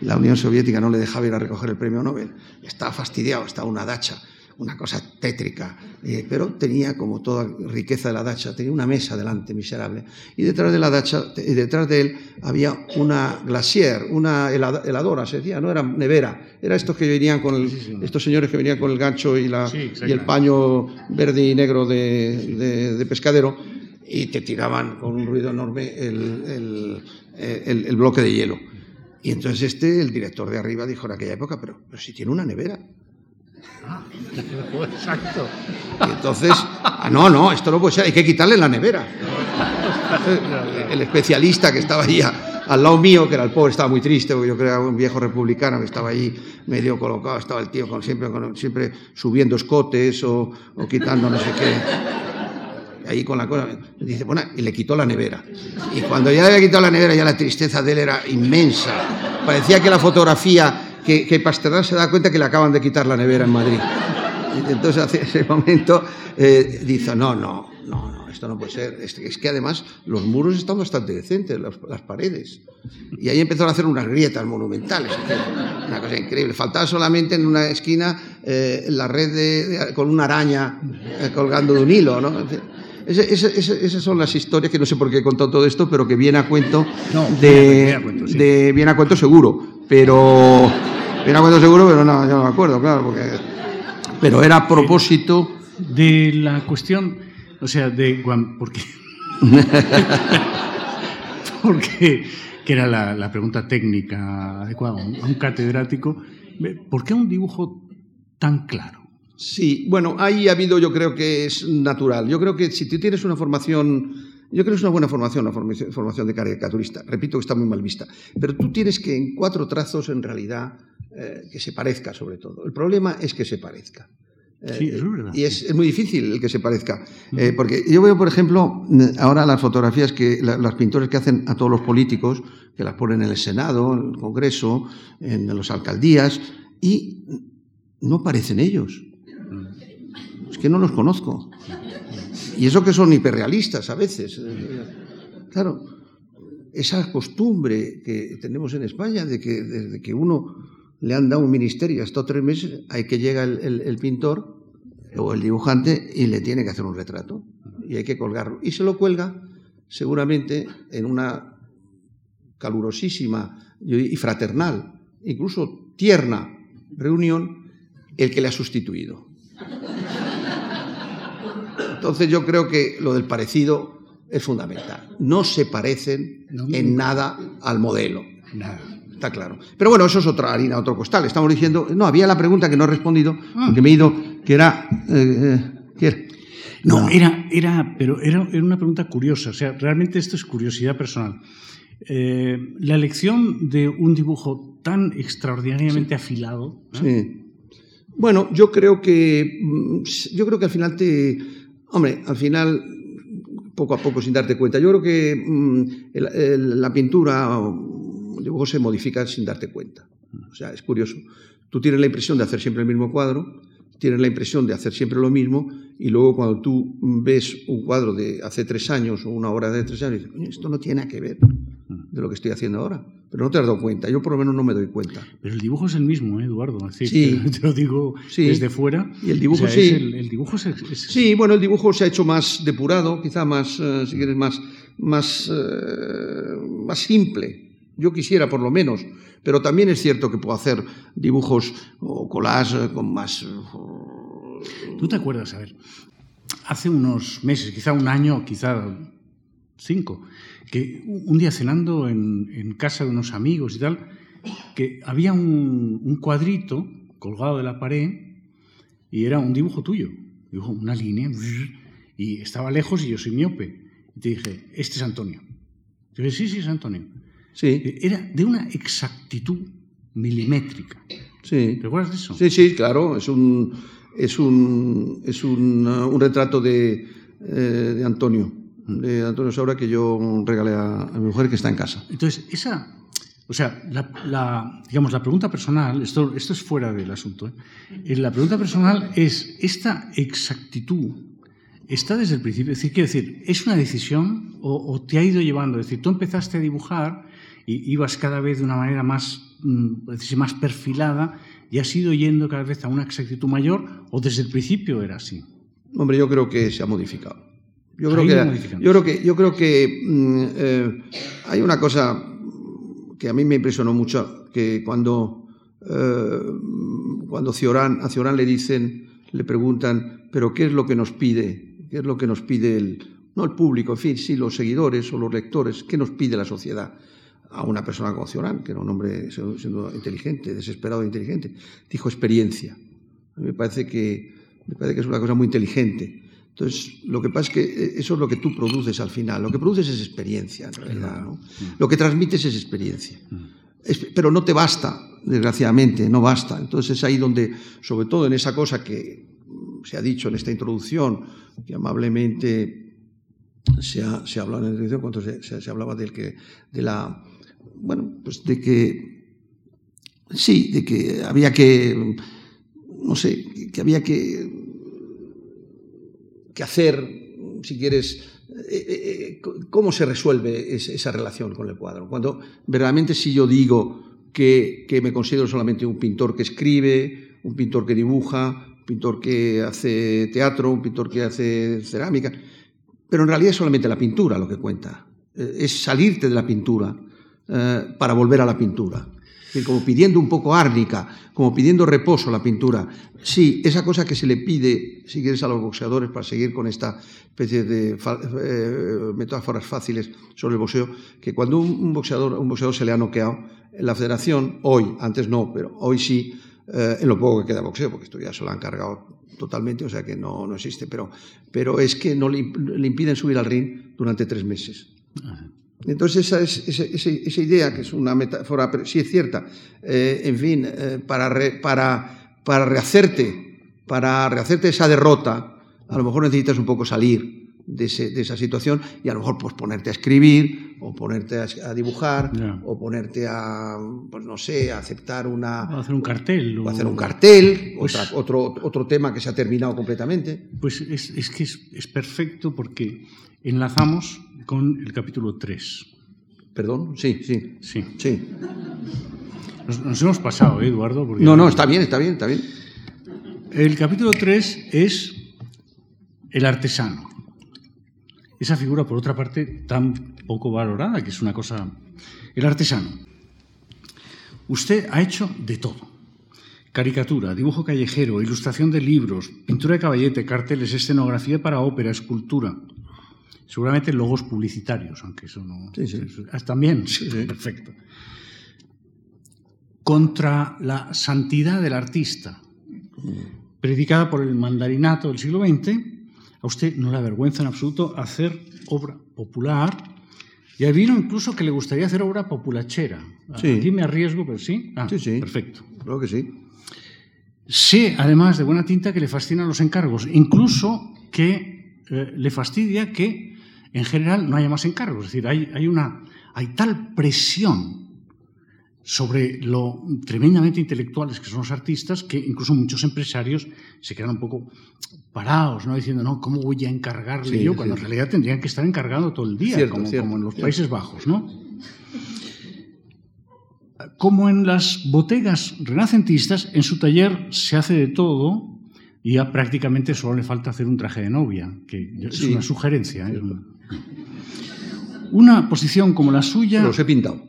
la Unión Soviética no le dejaba ir a recoger el premio Nobel. Estaba fastidiado, estaba una dacha una cosa tétrica, eh, pero tenía como toda riqueza de la dacha, tenía una mesa delante miserable. Y detrás de la dacha, y detrás de él, había una glacier, una heladora, se decía, no era nevera, era estos que venían con estos señores que venían con el gancho y, la, y el paño verde y negro de, pescadero y te tiraban con un ruido enorme el, el, bloque de hielo. Y entonces este, el director de arriba, dijo en aquella época, pero, pero si tiene una nevera. Exacto. Y entonces, ah, no, no, esto no puede ser, hay que quitarle la nevera. el especialista que estaba ahí al lado mío, que era el pobre, estaba muy triste, porque yo creo que era un viejo republicano que estaba ahí medio colocado, estaba el tío con, siempre, siempre subiendo escotes o, quitando no sé qué ahí con la cosa, dice, bueno, y le quitó la nevera. Y cuando ya le había quitado la nevera, ya la tristeza de él era inmensa. Parecía que la fotografía que, que Pasternak se da cuenta que le acaban de quitar la nevera en Madrid. Entonces, hace ese momento, eh, dice, no, no, no, no, esto no puede ser. Es, que además los muros están bastante decentes, las, paredes. Y ahí empezaron a hacer unas grietas monumentales. Una cosa increíble. Faltaba solamente en una esquina eh, la red de, con una araña eh, colgando de un hilo, ¿no? esas son las historias que no sé por qué he contado todo esto, pero que viene a cuento de, de, viene a cuento seguro, pero era cuento seguro, pero no, yo no me acuerdo, claro, porque. Pero era a propósito. De la cuestión, o sea, de. Porque. porque. que era la, pregunta técnica adecuada a un catedrático. ¿Por qué un dibujo tan claro? Sí, bueno, ahí ha habido, yo creo que es natural. Yo creo que si tú tienes una formación yo creo que es una buena formación, la formación de caricaturista. Repito que está muy mal vista. Pero tú tienes que en cuatro trazos, en realidad, eh, que se parezca sobre todo. El problema es que se parezca. Eh, sí, es verdad. Y es, muy difícil el que se parezca. Eh, porque yo veo, por ejemplo, ahora las fotografías que los pintores que hacen a todos los políticos, que las ponen en el Senado, en el Congreso, en las alcaldías, y no parecen ellos. Es que no los conozco. Y eso que son hiperrealistas a veces. Claro, esa costumbre que tenemos en España de que desde que uno le han dado un ministerio hasta tres meses, hay que llega el, pintor o el dibujante y le tiene que hacer un retrato y hay que colgarlo. Y se lo cuelga seguramente en una calurosísima y fraternal, incluso tierna reunión, el que le ha sustituido. Entonces yo creo que lo del parecido es fundamental. No se parecen en nada al modelo. Está claro. Pero bueno, eso es otra harina, otro costal. Estamos diciendo, no, había la pregunta que no he respondido, ah. que me he ido, que era, eh, eh, No, era, era, pero era, era, una pregunta curiosa. O sea, realmente esto es curiosidad personal. Eh, la elección de un dibujo tan extraordinariamente afilado. Sí. Bueno, yo creo que mm, yo creo que al final te Hombre, al final, poco a poco, sin darte cuenta. Yo creo que mm, la pintura dibujo se modifica sin darte cuenta. O sea, es curioso. Tú tienes la impresión de hacer siempre el mismo cuadro, tienes la impresión de hacer siempre lo mismo, y luego cuando tú ves un cuadro de hace tres años o una obra de tres años, dices, esto no tiene nada que ver. De lo que estoy haciendo ahora. Pero no te has dado cuenta, yo por lo menos no me doy cuenta. Pero el dibujo es el mismo, ¿eh, Eduardo. sí. te, lo digo desde fuera. Y el dibujo sí. el, dibujo es, Sí, bueno, el dibujo se ha hecho más depurado, quizá más, eh, si quieres, más, más, eh, más simple. Yo quisiera, por lo menos. Pero también es cierto que puedo hacer dibujos o collage con más. ¿Tú te acuerdas? A ver, hace unos meses, quizá un año, quizá cinco, que un día cenando en, casa de unos amigos y tal, que había un, cuadrito colgado de la pared y era un dibujo tuyo, dibujo una línea, y estaba lejos y yo soy miope. Y te dije, este es Antonio. Yo dije, sí, sí, es Antonio. Sí. Era de una exactitud milimétrica. Sí. ¿Te acuerdas de eso? Sí, sí, claro. Es un, es un, es un, un retrato de, eh, de Antonio de Antonio Saura que yo regalé a, mi mujer que está en casa. Entonces, esa, o sea, la, digamos, la pregunta personal, esto, esto es fuera del asunto, ¿eh? Eh, la pregunta personal es, ¿esta exactitud está desde el principio? Es decir, quiero decir, ¿es una decisión o, te ha ido llevando? Es decir, tú empezaste a dibujar y ibas cada vez de una manera más, mm, decir, más perfilada y has ido yendo cada vez a una exactitud mayor o desde el principio era así? Hombre, yo creo que se ha modificado. Yo creo, que, yo creo que, yo creo que mm, eh, hay una cosa que a mí me impresionó mucho, que cuando, eh, cuando Ciorán, a Ciorán le dicen, le preguntan, pero ¿qué es lo que nos pide? ¿Qué es lo que nos pide el, no el público, en fin, sí, los seguidores o los lectores, ¿qué nos pide la sociedad? A una persona como Ciorán, que era un hombre siendo inteligente, desesperado e inteligente, dijo experiencia. A mí me parece que, me parece que es una cosa muy inteligente. Entonces, lo que pasa es que eh, eso es lo que tú produces al final. Lo que produces es experiencia, en realidad. ¿no? Lo que transmites es experiencia. pero no te basta, desgraciadamente, no basta. Entonces es ahí donde, sobre todo en esa cosa que se ha dicho en esta introducción, que amablemente se ha, se hablado en la introducción, cuando se, hablaba del que, de la, bueno, pues de que, sí, de que había que, no sé, que había que que hacer, si quieres, eh, eh, eh, cómo se resuelve esa relación con el cuadro. Cuando verdaderamente si yo digo que, me considero solamente un pintor que escribe, un pintor que dibuja, un pintor que hace teatro, un pintor que hace cerámica, pero en realidad es solamente la pintura lo que cuenta. Es salirte de la pintura para volver a la pintura como pidiendo un poco árnica, como pidiendo reposo a la pintura. Sí, esa cosa que se le pide, si quieres, a los boxeadores para seguir con esta especie de eh, metáforas fáciles sobre el boxeo, que cuando un, boxeador, un boxeador se le ha noqueado, la federación, hoy, antes no, pero hoy sí, eh, en lo poco que queda boxeo, porque esto ya se lo han cargado totalmente, o sea que no, no existe, pero, pero es que no le, impiden subir al ring durante tres meses. Entonces, esa, es, esa, idea, que es una metáfora, pero sí es cierta, eh, en fin, eh, para, para, para rehacerte, para rehacerte esa derrota, a lo mejor necesitas un poco salir de, esa situación y a lo mejor pues ponerte a escribir o ponerte a, dibujar o ponerte a, pues no sé, a aceptar una... O hacer un cartel. O, hacer un cartel, pues otro, otro tema que se ha terminado completamente. Pues es, es que es, es perfecto porque enlazamos con el capítulo 3. ¿Perdón? Sí, sí. Sí. sí. Nos, hemos pasado, ¿eh, Eduardo? no, no, está bien, está bien, está bien. El capítulo 3 es el artesano. Esa figura, por otra parte, tan poco valorada, que es una cosa... El artesano. Usted ha hecho de todo. Caricatura, dibujo callejero, ilustración de libros, pintura de caballete, carteles, escenografía para ópera, escultura, Seguramente logos publicitarios, aunque eso no... Sí, sí. También, sí, perfecto. Contra la santidad del artista, predicada por el mandarinato del siglo XX, a usted no le avergüenza en absoluto hacer obra popular. Y vino incluso que le gustaría hacer obra populachera. Sí. Aquí me arriesgo, pero sí. Ah, sí, sí. Perfecto. Creo que sí. Sé, además de buena tinta, que le fascinan los encargos. Incluso que eh, le fastidia que en general no haya más encargos. Es decir, hay, hay, una, hay tal presión sobre lo tremendamente intelectuales que son los artistas que incluso muchos empresarios se quedan un poco parados, ¿no? diciendo, no, ¿cómo voy a encargarle yo? Cuando en realidad tendrían que estar encargados todo el día, como, en los Países Bajos. ¿no? Como en las botegas renacentistas, en su taller se hace de todo y ya prácticamente solo le falta hacer un traje de novia, que es Sí. una sugerencia. ¿eh? Una posición como la suya... Los he pintado.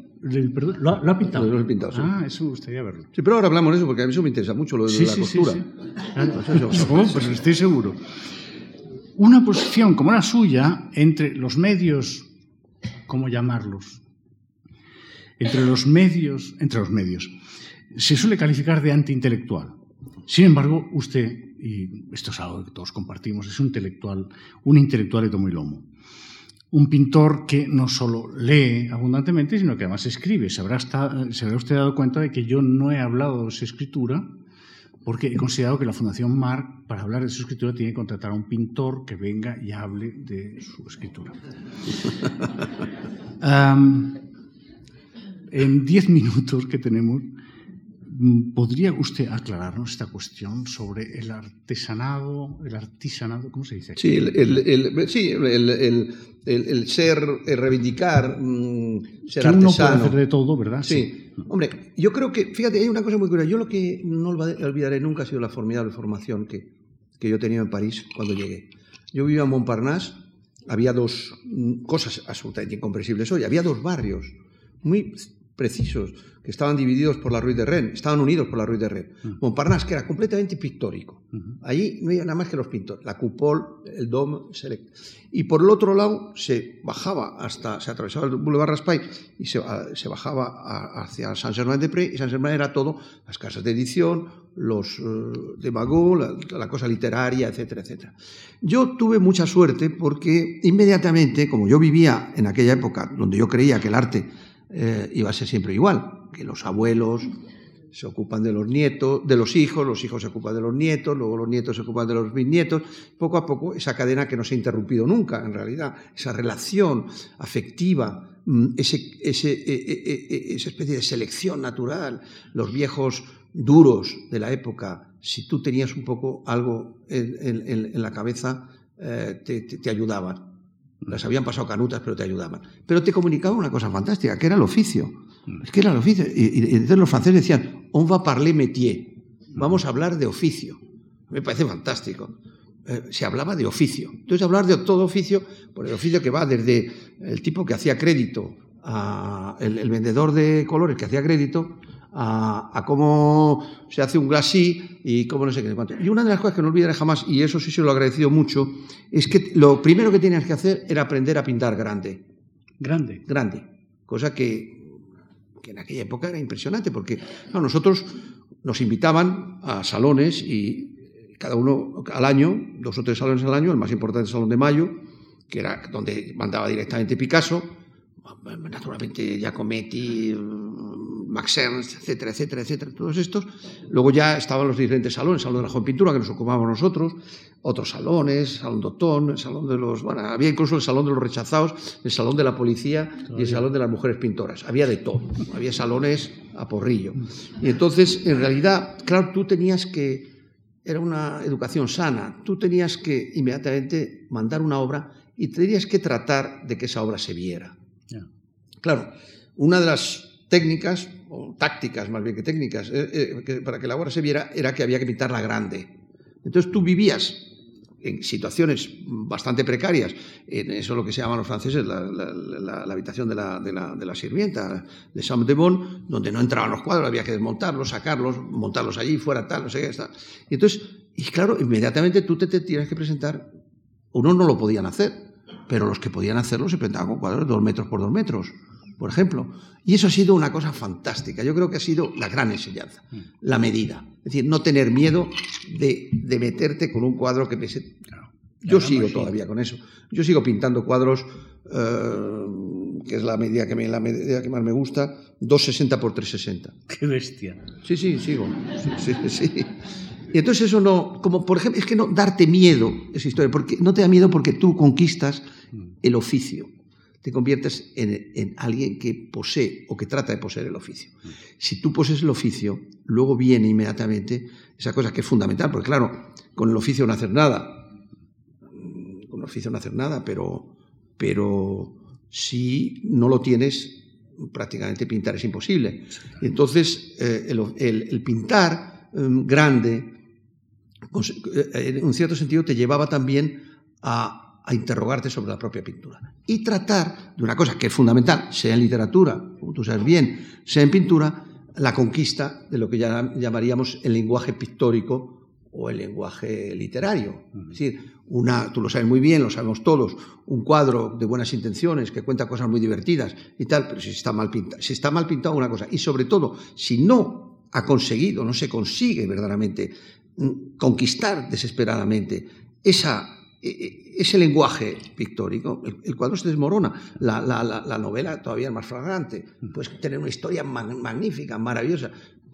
perdón, ¿lo, ha- lo ha pintado? Los he pintado, sí. Ah, eso me gustaría verlo. Sí, pero ahora hablamos de eso porque a mí eso me interesa mucho, lo de Sí, la sí, sí, costura. sí. Claro, no, pues estoy seguro. Una posición como la suya entre los medios, ¿cómo llamarlos? Entre los medios, entre los medios, se suele calificar de antiintelectual. Sin embargo, usted, y esto es algo que todos compartimos, es un intelectual, un intelectual de tomo y lomo. Un pintor que no solo lee abundantemente, sino que además escribe. Se habrá, se habrá usted dado cuenta de que yo no he hablado de su escritura, porque he considerado que la Fundación Marc, para hablar de su escritura, tiene que contratar a un pintor que venga y hable de su escritura. En diez minutos que tenemos, ¿podría usted aclararnos esta cuestión sobre el artesanado, el artisanado, ¿cómo se dice? Sí, el, el- el- sí, el, ser, el reivindicar, mm, ser que uno puede artesano. hacer de todo, ¿verdad? Sí. Hombre, yo creo que, fíjate, hay una cosa muy curiosa. Yo lo que no olvidaré nunca ha sido la formidable formación que, que yo he tenido en París cuando llegué. Yo vivía en Montparnasse, había dos mm, cosas absolutamente incomprensibles hoy. Había dos barrios muy precisos que estaban divididos por la Rue de Rennes, estaban unidos por la Rue de Rennes. Montparnasse, que era completamente pictórico. Allí no había nada más que los pintores, la Coupole, el Dôme, Select. Y por el otro lado se bajaba hasta, se atravesaba el Boulevard Raspail y se, a- se bajaba a- hacia Saint-Germain-des-Prés y Saint-Germain era todo, las casas de edición, los eh, de Magot, la, la cosa literaria, etcétera, etcétera. Yo tuve mucha suerte porque inmediatamente, como yo vivía en aquella época donde yo creía que el arte eh, iba a ser siempre igual, que los abuelos se ocupan de los nietos, de los hijos, los hijos se ocupan de los nietos, luego los nietos se ocupan de los bisnietos, poco a poco esa cadena que no se ha interrumpido nunca, en realidad, esa relación afectiva, mm, ese, ese, e- e- e- esa especie de selección natural, los viejos duros de la época, si tú tenías un poco algo en, la cabeza, eh, te- te ayudaban. Las habían pasado canutas, pero te ayudaban. Pero te comunicaban una cosa fantástica, que era el oficio. Es que era el oficio. Y, entonces los franceses decían, on va parler métier. Vamos a hablar de oficio. Me parece fantástico. Eh, se hablaba de oficio. Entonces, hablar de todo oficio, por el oficio que va desde el tipo que hacía crédito, a el, el vendedor de colores que hacía crédito, a, a cómo se hace un glacis y cómo no sé qué. no cuánto. Y una de las cosas que no olvidaré jamás, y eso sí se lo he agradecido mucho, es que lo primero que tenías que hacer era aprender a pintar grande Grande. grande, cosa que, que en aquella época era impresionante, porque claro, nosotros nos invitaban a salones y cada uno al año, dos o tres salones al año, el más importante el Salón de Mayo, que era donde mandaba directamente Picasso, naturalmente Giacometti, Max Ernst, etcétera, etcétera, etcétera, todos estos. Luego ya estaban los diferentes salones, el Salón de la Joven Pintura, que nos ocupábamos nosotros, otros salones, Salón Dotón, el Salón de los... Bueno, había incluso el Salón de los Rechazados, el Salón de la Policía y el Salón de las Mujeres Pintoras. Había de todo, había salones a porrillo. Y entonces, en realidad, claro, tú tenías que... Era una educación sana, tú tenías que inmediatamente mandar una obra y tenías que tratar de que esa obra se viera. Claro, una de las técnicas, o tácticas más bien que técnicas, eh, eh, para que la obra se viera era que había que pintarla grande. Entonces tú vivías en situaciones bastante precarias, en eso lo que se llaman los franceses la, la- la- la habitación de la, de la- sirvienta, de Saint de Bon, donde no entraban los cuadros, había que desmontarlos, sacarlos, montarlos allí, fuera tal, no sé qué. Está. Y entonces, y claro, inmediatamente tú te, te tienes que presentar, unos no lo podían hacer, pero los que podían hacerlo se presentaban con cuadros dos metros por dos metros, por ejemplo. Y eso ha sido una cosa fantástica. Yo creo que ha sido la gran enseñanza, la medida. Es decir, no tener miedo de, de meterte con un cuadro que pese. Yo sigo todavía con eso. Yo sigo pintando cuadros, eh, que es la medida que, me, la medida que más me gusta, 260 por 360. Qué bestia. Sí, sí, sigo. Sí, sí, sí. Y entonces eso no, como por ejemplo, es que no darte miedo esa historia, porque no te da miedo porque tú conquistas el oficio, te conviertes en, en alguien que posee o que trata de poseer el oficio. Si tú posees el oficio, luego viene inmediatamente esa cosa que es fundamental, porque claro, con el oficio no hacer nada, con el oficio no hacer nada, pero, pero si no lo tienes, prácticamente pintar es imposible. Entonces, eh, el, pintar em, grande, eh, en un cierto sentido, te llevaba también a, interrogarte sobre la propia pintura. Y tratar de una cosa que es fundamental, sea en literatura, como tú sabes bien, sea en pintura, la conquista de lo que ya llamaríamos el lenguaje pictórico o el lenguaje literario. Es decir, una, tú lo sabes muy bien, lo sabemos todos, un cuadro de buenas intenciones que cuenta cosas muy divertidas y tal, pero si está mal pintado, si está mal pintado una cosa, y sobre todo, si no ha conseguido, no se consigue verdaderamente mm, conquistar desesperadamente esa ese lenguaje pictórico, el, cuadro se desmorona, la, novela todavía es más flagrante, puedes tener una historia magnífica, maravillosa,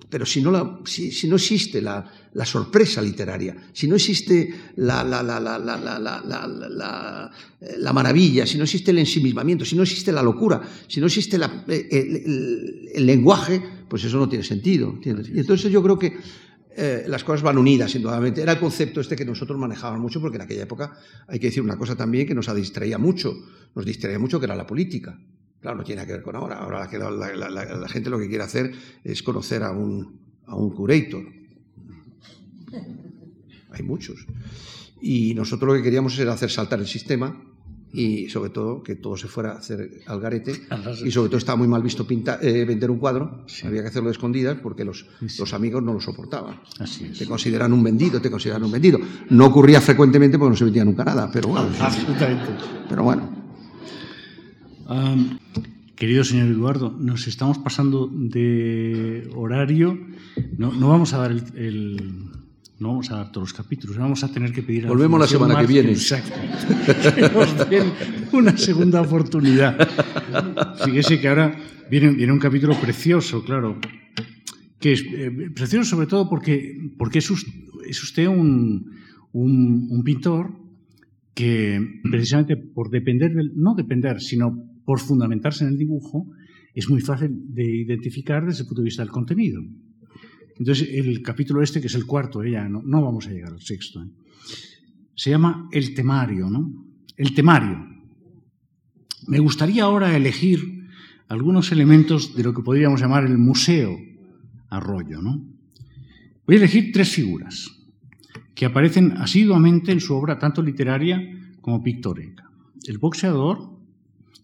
pero si no, la, si, no existe la, sorpresa literaria, si no existe la, maravilla, si no existe el ensimismamiento, si no existe la locura, si no existe el, lenguaje, pues eso no tiene sentido. Y entonces yo creo que eh, las cosas van unidas, indudablemente. Era el concepto este que nosotros manejábamos mucho, porque en aquella época hay que decir una cosa también que nos distraía mucho, nos distraía mucho, que era la política. Claro, no tiene que ver con ahora. Ahora la, gente lo que quiere hacer es conocer a un, a un curator. Hay muchos. Y nosotros lo que queríamos era hacer saltar el sistema y sobre todo que todo se fuera a hacer al garete y sobre todo estaba muy mal visto pintar, eh, vender un cuadro, había que hacerlo de escondidas porque los, los amigos no lo soportaban. Te consideran un vendido, te consideran un vendido. No ocurría frecuentemente porque no se vendía nunca nada, pero bueno. Absolutamente. Pero bueno. querido señor Eduardo, nos estamos pasando de horario. No, no vamos a dar el no vamos a dar todos los capítulos, vamos a tener que pedir... A Volvemos la, semana que viene. Exacto. una segunda oportunidad. Fíjese que ahora viene, viene un capítulo precioso, claro, que es eh, precioso sobre todo porque, porque es, usted un, un, pintor que precisamente por depender del, no depender, sino por fundamentarse en el dibujo, es muy fácil de identificar desde el punto de vista del contenido. Entonces, el capítulo este, que es el cuarto, ya no, no vamos a llegar al sexto, ¿eh? se llama El temario, ¿no? El temario. Me gustaría ahora elegir algunos elementos de lo que podríamos llamar el museo Arroyo, ¿no? Voy a elegir tres figuras que aparecen asiduamente en su obra tanto literaria como pictórica. El boxeador,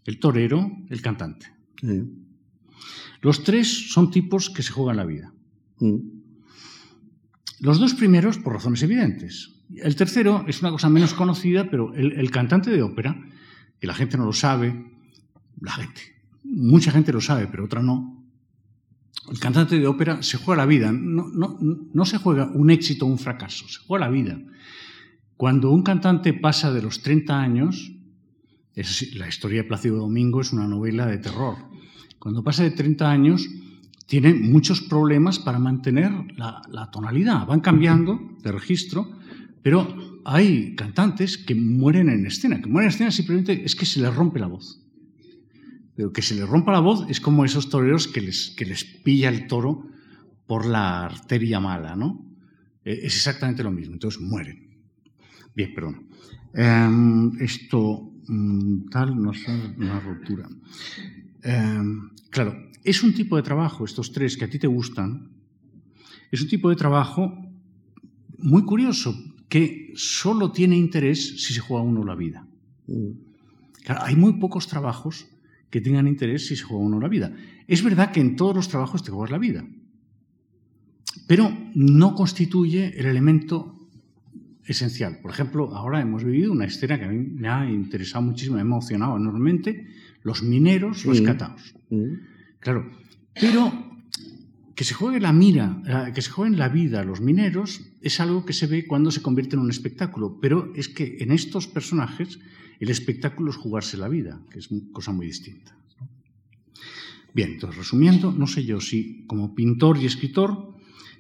el torero, el cantante. Los tres son tipos que se juegan la vida. Mm. Los dos primeros por razones evidentes. El tercero es una cosa menos conocida, pero el, cantante de ópera, que la gente no lo sabe, la gente, mucha gente lo sabe, pero otra no. El cantante de ópera se juega la vida, no, no se juega un éxito o un fracaso, se juega la vida. Cuando un cantante pasa de los 30 años, es, la historia de Plácido Domingo es una novela de terror. Cuando pasa de 30 años, tienen muchos problemas para mantener la, tonalidad. Van cambiando de registro, pero hay cantantes que mueren en escena. Que mueren en escena simplemente es que se les rompe la voz. Pero que se les rompa la voz es como esos toreros que les, que les pilla el toro por la arteria mala, ¿no? E, es exactamente lo mismo. Entonces mueren. Bien, perdón. Em, esto, mm, tal, no sé, una ruptura. Em, claro, es un tipo de trabajo, estos tres que a ti te gustan, es un tipo de trabajo muy curioso, que solo tiene interés si se juega uno la vida. Mm. hay muy pocos trabajos que tengan interés si se juega uno la vida. Es verdad que en todos los trabajos te juegas la vida, pero no constituye el elemento esencial. Por ejemplo, ahora hemos vivido una escena que a mí me ha interesado muchísimo, me ha emocionado enormemente, los mineros rescatados. Mm. Claro, pero que se juegue la mira, que se jueguen la vida los mineros es algo que se ve cuando se convierte en un espectáculo, pero es que en estos personajes el espectáculo es jugarse la vida, que es una cosa muy distinta. Bien, entonces resumiendo, no sé yo si como pintor y escritor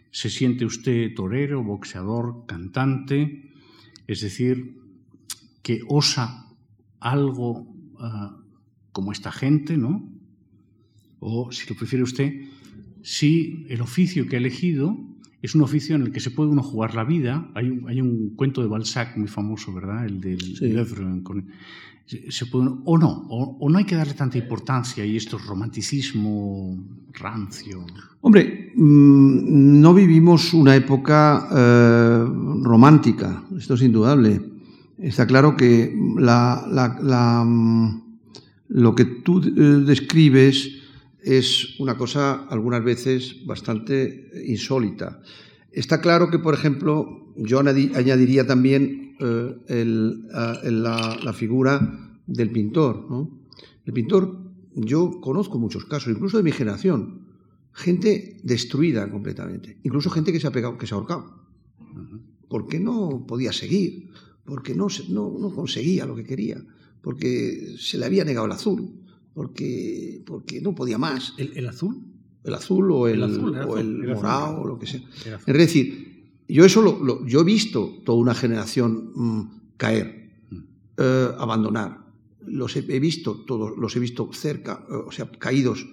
se siente usted torero, boxeador, cantante, es decir, que osa algo ah, como esta gente, ¿no? O, si lo prefiere usted, si el oficio que ha elegido es un oficio en el que se puede uno jugar la vida. Hay un, hay un cuento de Balzac muy famoso, ¿verdad? El del Sí. Se- se puede o no, o, o no hay que darle tanta importancia y esto es romanticismo rancio. Hombre, mm, no vivimos una época eh, romántica, esto es indudable. Está claro que la- la- la, mm, lo que tú eh, describes es una cosa algunas veces bastante insólita. Está claro que, por ejemplo, yo añadi- añadiría también eh, el- a- el- la, la figura del pintor. ¿no? El pintor, yo conozco muchos casos, incluso de mi generación, gente destruida completamente, incluso gente que se ha pegado, que se ha ahorcado, porque no podía seguir, porque no, no, no conseguía lo que quería, porque se le había negado el azul, porque, porque no podía más, ¿El, el azul? el azul o el, El azul, el o azul, el el azul. morado o lo que sea. Es decir, yo eso lo, lo- yo he visto toda una generación mm, caer, eh, abandonar. Los he, he visto todos, los he visto cerca, eh, o sea, caídos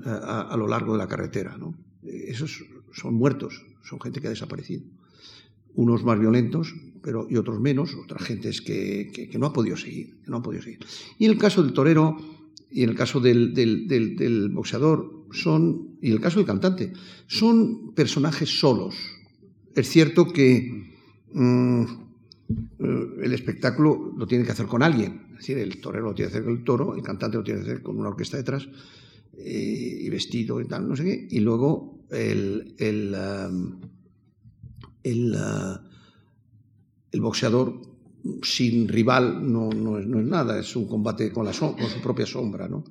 eh, a, a lo largo de la carretera. ¿no? Esos son muertos, son gente que ha desaparecido. Unos más violentos, pero y otros menos, otras gentes que, que- que no ha podido seguir, que no ha podido seguir. Y en el caso del torero y en el caso del, del- boxeador son y el caso del cantante son personajes solos. Es cierto que mm, eh, el espectáculo lo tiene que hacer con alguien. Es decir, el torero lo tiene que hacer con el toro, el cantante lo tiene que hacer con una orquesta detrás eh, y vestido y tal, no sé qué. Y luego el, el, um, el, el boxeador sin rival no, no es, no es nada, es un combate con, la con su propia sombra. ¿no?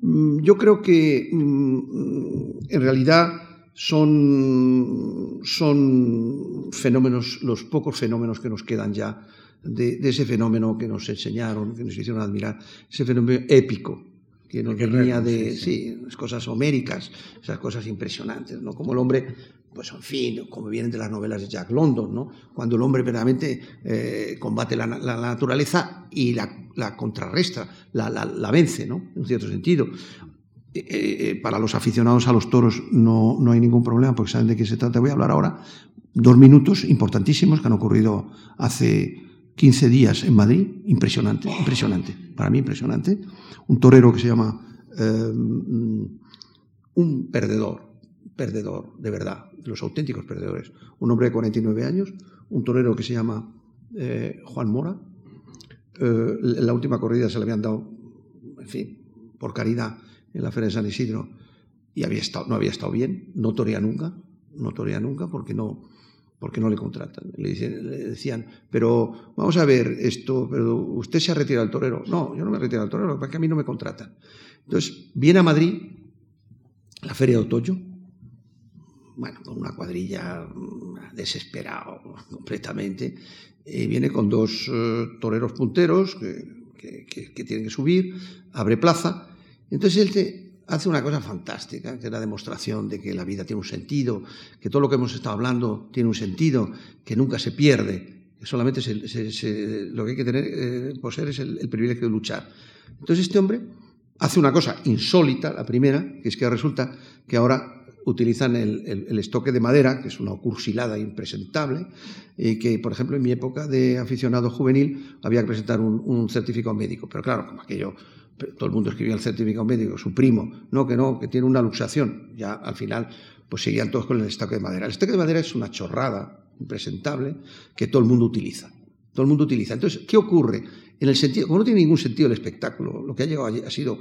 Mm, Yo creo que mm, en realidad son, son fenómenos, los pocos fenómenos que nos quedan ya de, de ese fenómeno que nos enseñaron, que nos hicieron admirar, ese fenómeno épico que nos venía de sí, sí, las cosas homéricas, esas cosas impresionantes, ¿no? Como el hombre, pues en fin, como vienen de las novelas de Jack London, ¿no? Cuando el hombre verdaderamente eh, combate la, la naturaleza y la, la contrarresta, la, vence, ¿no? En cierto sentido. Eh, eh, para los aficionados a los toros no, no hay ningún problema porque saben de qué se trata. Voy a hablar ahora dos minutos importantísimos que han ocurrido hace 15 días en Madrid. Impresionante, impresionante. Para mí impresionante. Un torero que se llama eh, un perdedor, perdedor de verdad, los auténticos perdedores. Un hombre de 49 años, un torero que se llama eh, Juan Mora. Eh, la última corrida se le habían dado, en fin, por caridad en la Feria de San Isidro y había estado, no había estado bien, no torea nunca, no torea nunca porque no, porque no le contratan. Le, decían, pero vamos a ver esto, pero usted se ha retirado del torero. No, yo no me he retirado del torero, porque a mí no me contratan. Entonces, viene a Madrid, la Feria de Otoño, bueno, con una cuadrilla mm, desesperado completamente, y viene con dos eh, toreros punteros que, que- que- que tienen que subir, abre plaza, entonces él te hace una cosa fantástica, que es la demostración de que la vida tiene un sentido, que todo lo que hemos estado hablando tiene un sentido, que nunca se pierde, que solamente se- se- se- lo que hay que tener, eh, poseer es el, el privilegio de luchar. Entonces este hombre hace una cosa insólita, la primera, que es que resulta que ahora utilizan el, el- estoque de madera, que es una cursilada impresentable, y que, por ejemplo, en mi época de aficionado juvenil había que presentar un, un certificado médico. Pero claro, como aquello, todo el mundo escribía el certificado médico, su primo, no, que no, que tiene una luxación. Ya al final, pues seguían todos con el estoque de madera. El estoque de madera es una chorrada impresentable que todo el mundo utiliza. Todo el mundo utiliza. Entonces, ¿qué ocurre? En el sentido, como no tiene ningún sentido el espectáculo, lo que ha llegado allí ha sido,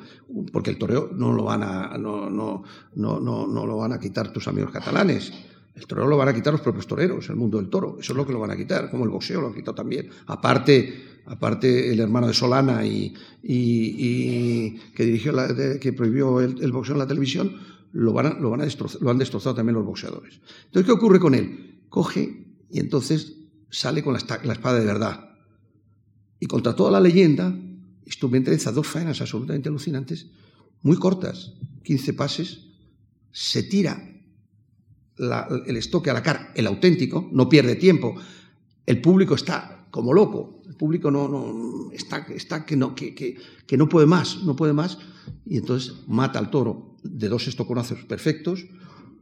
porque el toreo no lo van a, no, no, no, no, lo van a quitar tus amigos catalanes. El toreo lo van a quitar los propios toreros, el mundo del toro. Eso es lo que lo van a quitar, como el boxeo lo han quitado también. Aparte, aparte el hermano de Solana y, y- y que dirigió la- que prohibió el, boxeo en la televisión, lo, van lo, van a lo han destrozado también los boxeadores. Entonces, ¿qué ocurre con él? Coge y entonces sale con la, espada de verdad. Y contra toda la leyenda, instrumentaliza dos faenas absolutamente alucinantes, muy cortas, 15 pases, se tira el estoque a la cara, el auténtico, no pierde tiempo. El público está como loco, el público no, está, que, no, que- que no puede más, no puede más, y entonces mata al toro de dos estoconazos perfectos,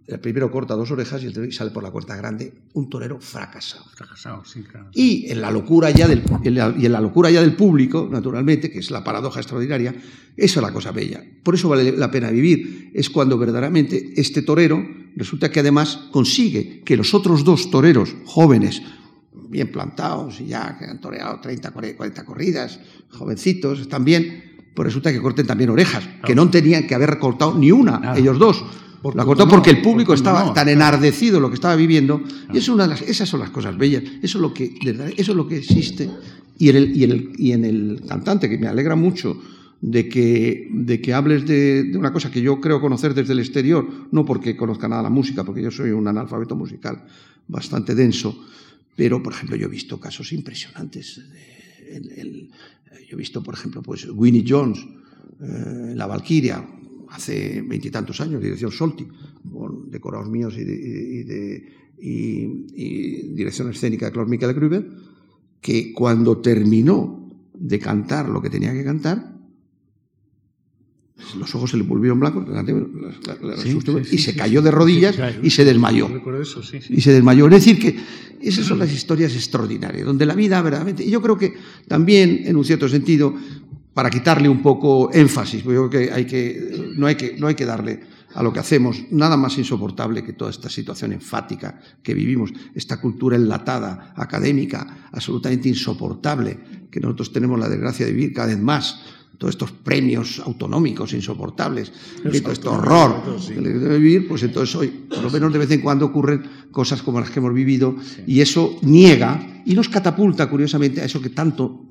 el primero corta dos orejas y el tercero sale por la puerta grande, un torero fracasado. Fracasado, sí, claro. Y en la locura ya del, en la, y en la locura ya del público, naturalmente, que es la paradoja extraordinaria, eso es la cosa bella. Por eso vale la pena vivir. Es cuando verdaderamente este torero resulta que además consigue que los otros dos toreros jóvenes, bien plantados y ya que han toreado 30, 40 corridas, jovencitos, también, pues resulta que corten también orejas, que no tenían que haber cortado ni una, ellos dos la cortó porque el público estaba tan enardecido lo que estaba viviendo. Y es una de las, esas son las cosas bellas. Eso es lo que, eso es lo que existe. Y en, el, y, en el, y en el cantante, que me alegra mucho de que, de que hables de, de, una cosa que yo creo conocer desde el exterior, no porque conozca nada la música, porque yo soy un analfabeto musical bastante denso, pero, por ejemplo, yo he visto casos impresionantes. El, yo he visto, por ejemplo, pues Winnie Jones, eh, La Valquiria, hace veintitantos años, dirección Solti, con decorados míos y, de, y, de, y, y, dirección escénica de Claude Michael Gruber, que cuando terminó de cantar lo que tenía que cantar, los ojos se le volvieron blancos sí, sí, y se cayó de rodillas y se desmayó. Eso, y se desmayó. Es decir, que esas son las historias extraordinarias, donde la vida verdaderamente, y yo creo que también, en un cierto sentido, para quitarle un poco énfasis, porque yo creo que, hay que, no, hay que no hay que darle a lo que hacemos nada más insoportable que toda esta situación enfática que vivimos, esta cultura enlatada, académica, absolutamente insoportable, que nosotros tenemos la desgracia de vivir cada vez más, todos estos premios autonómicos insoportables, todo este horror que debe vivir, pues entonces hoy, por lo menos de vez en cuando ocurren cosas como las que hemos vivido, y eso niega y nos catapulta, curiosamente, a eso que tanto,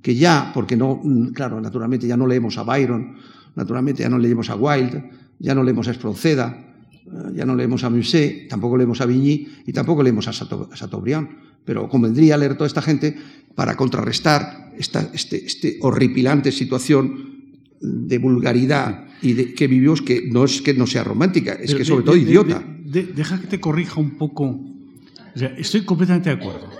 que ya, porque no, claro, naturalmente ya no leemos a Byron, naturalmente ya no leemos a Wilde, ya no leemos a Espronceda, ya no leemos a Musset, tampoco leemos a Vigny y tampoco leemos a Chateaubriand, pero convendría leer toda esta gente para contrarrestar esta este, este horripilante situación de vulgaridad y de, que vivimos, que no es que no sea romántica, es pero que sobre de, todo de, idiota. deja que te corrija un poco. O sea, estoy completamente de acuerdo.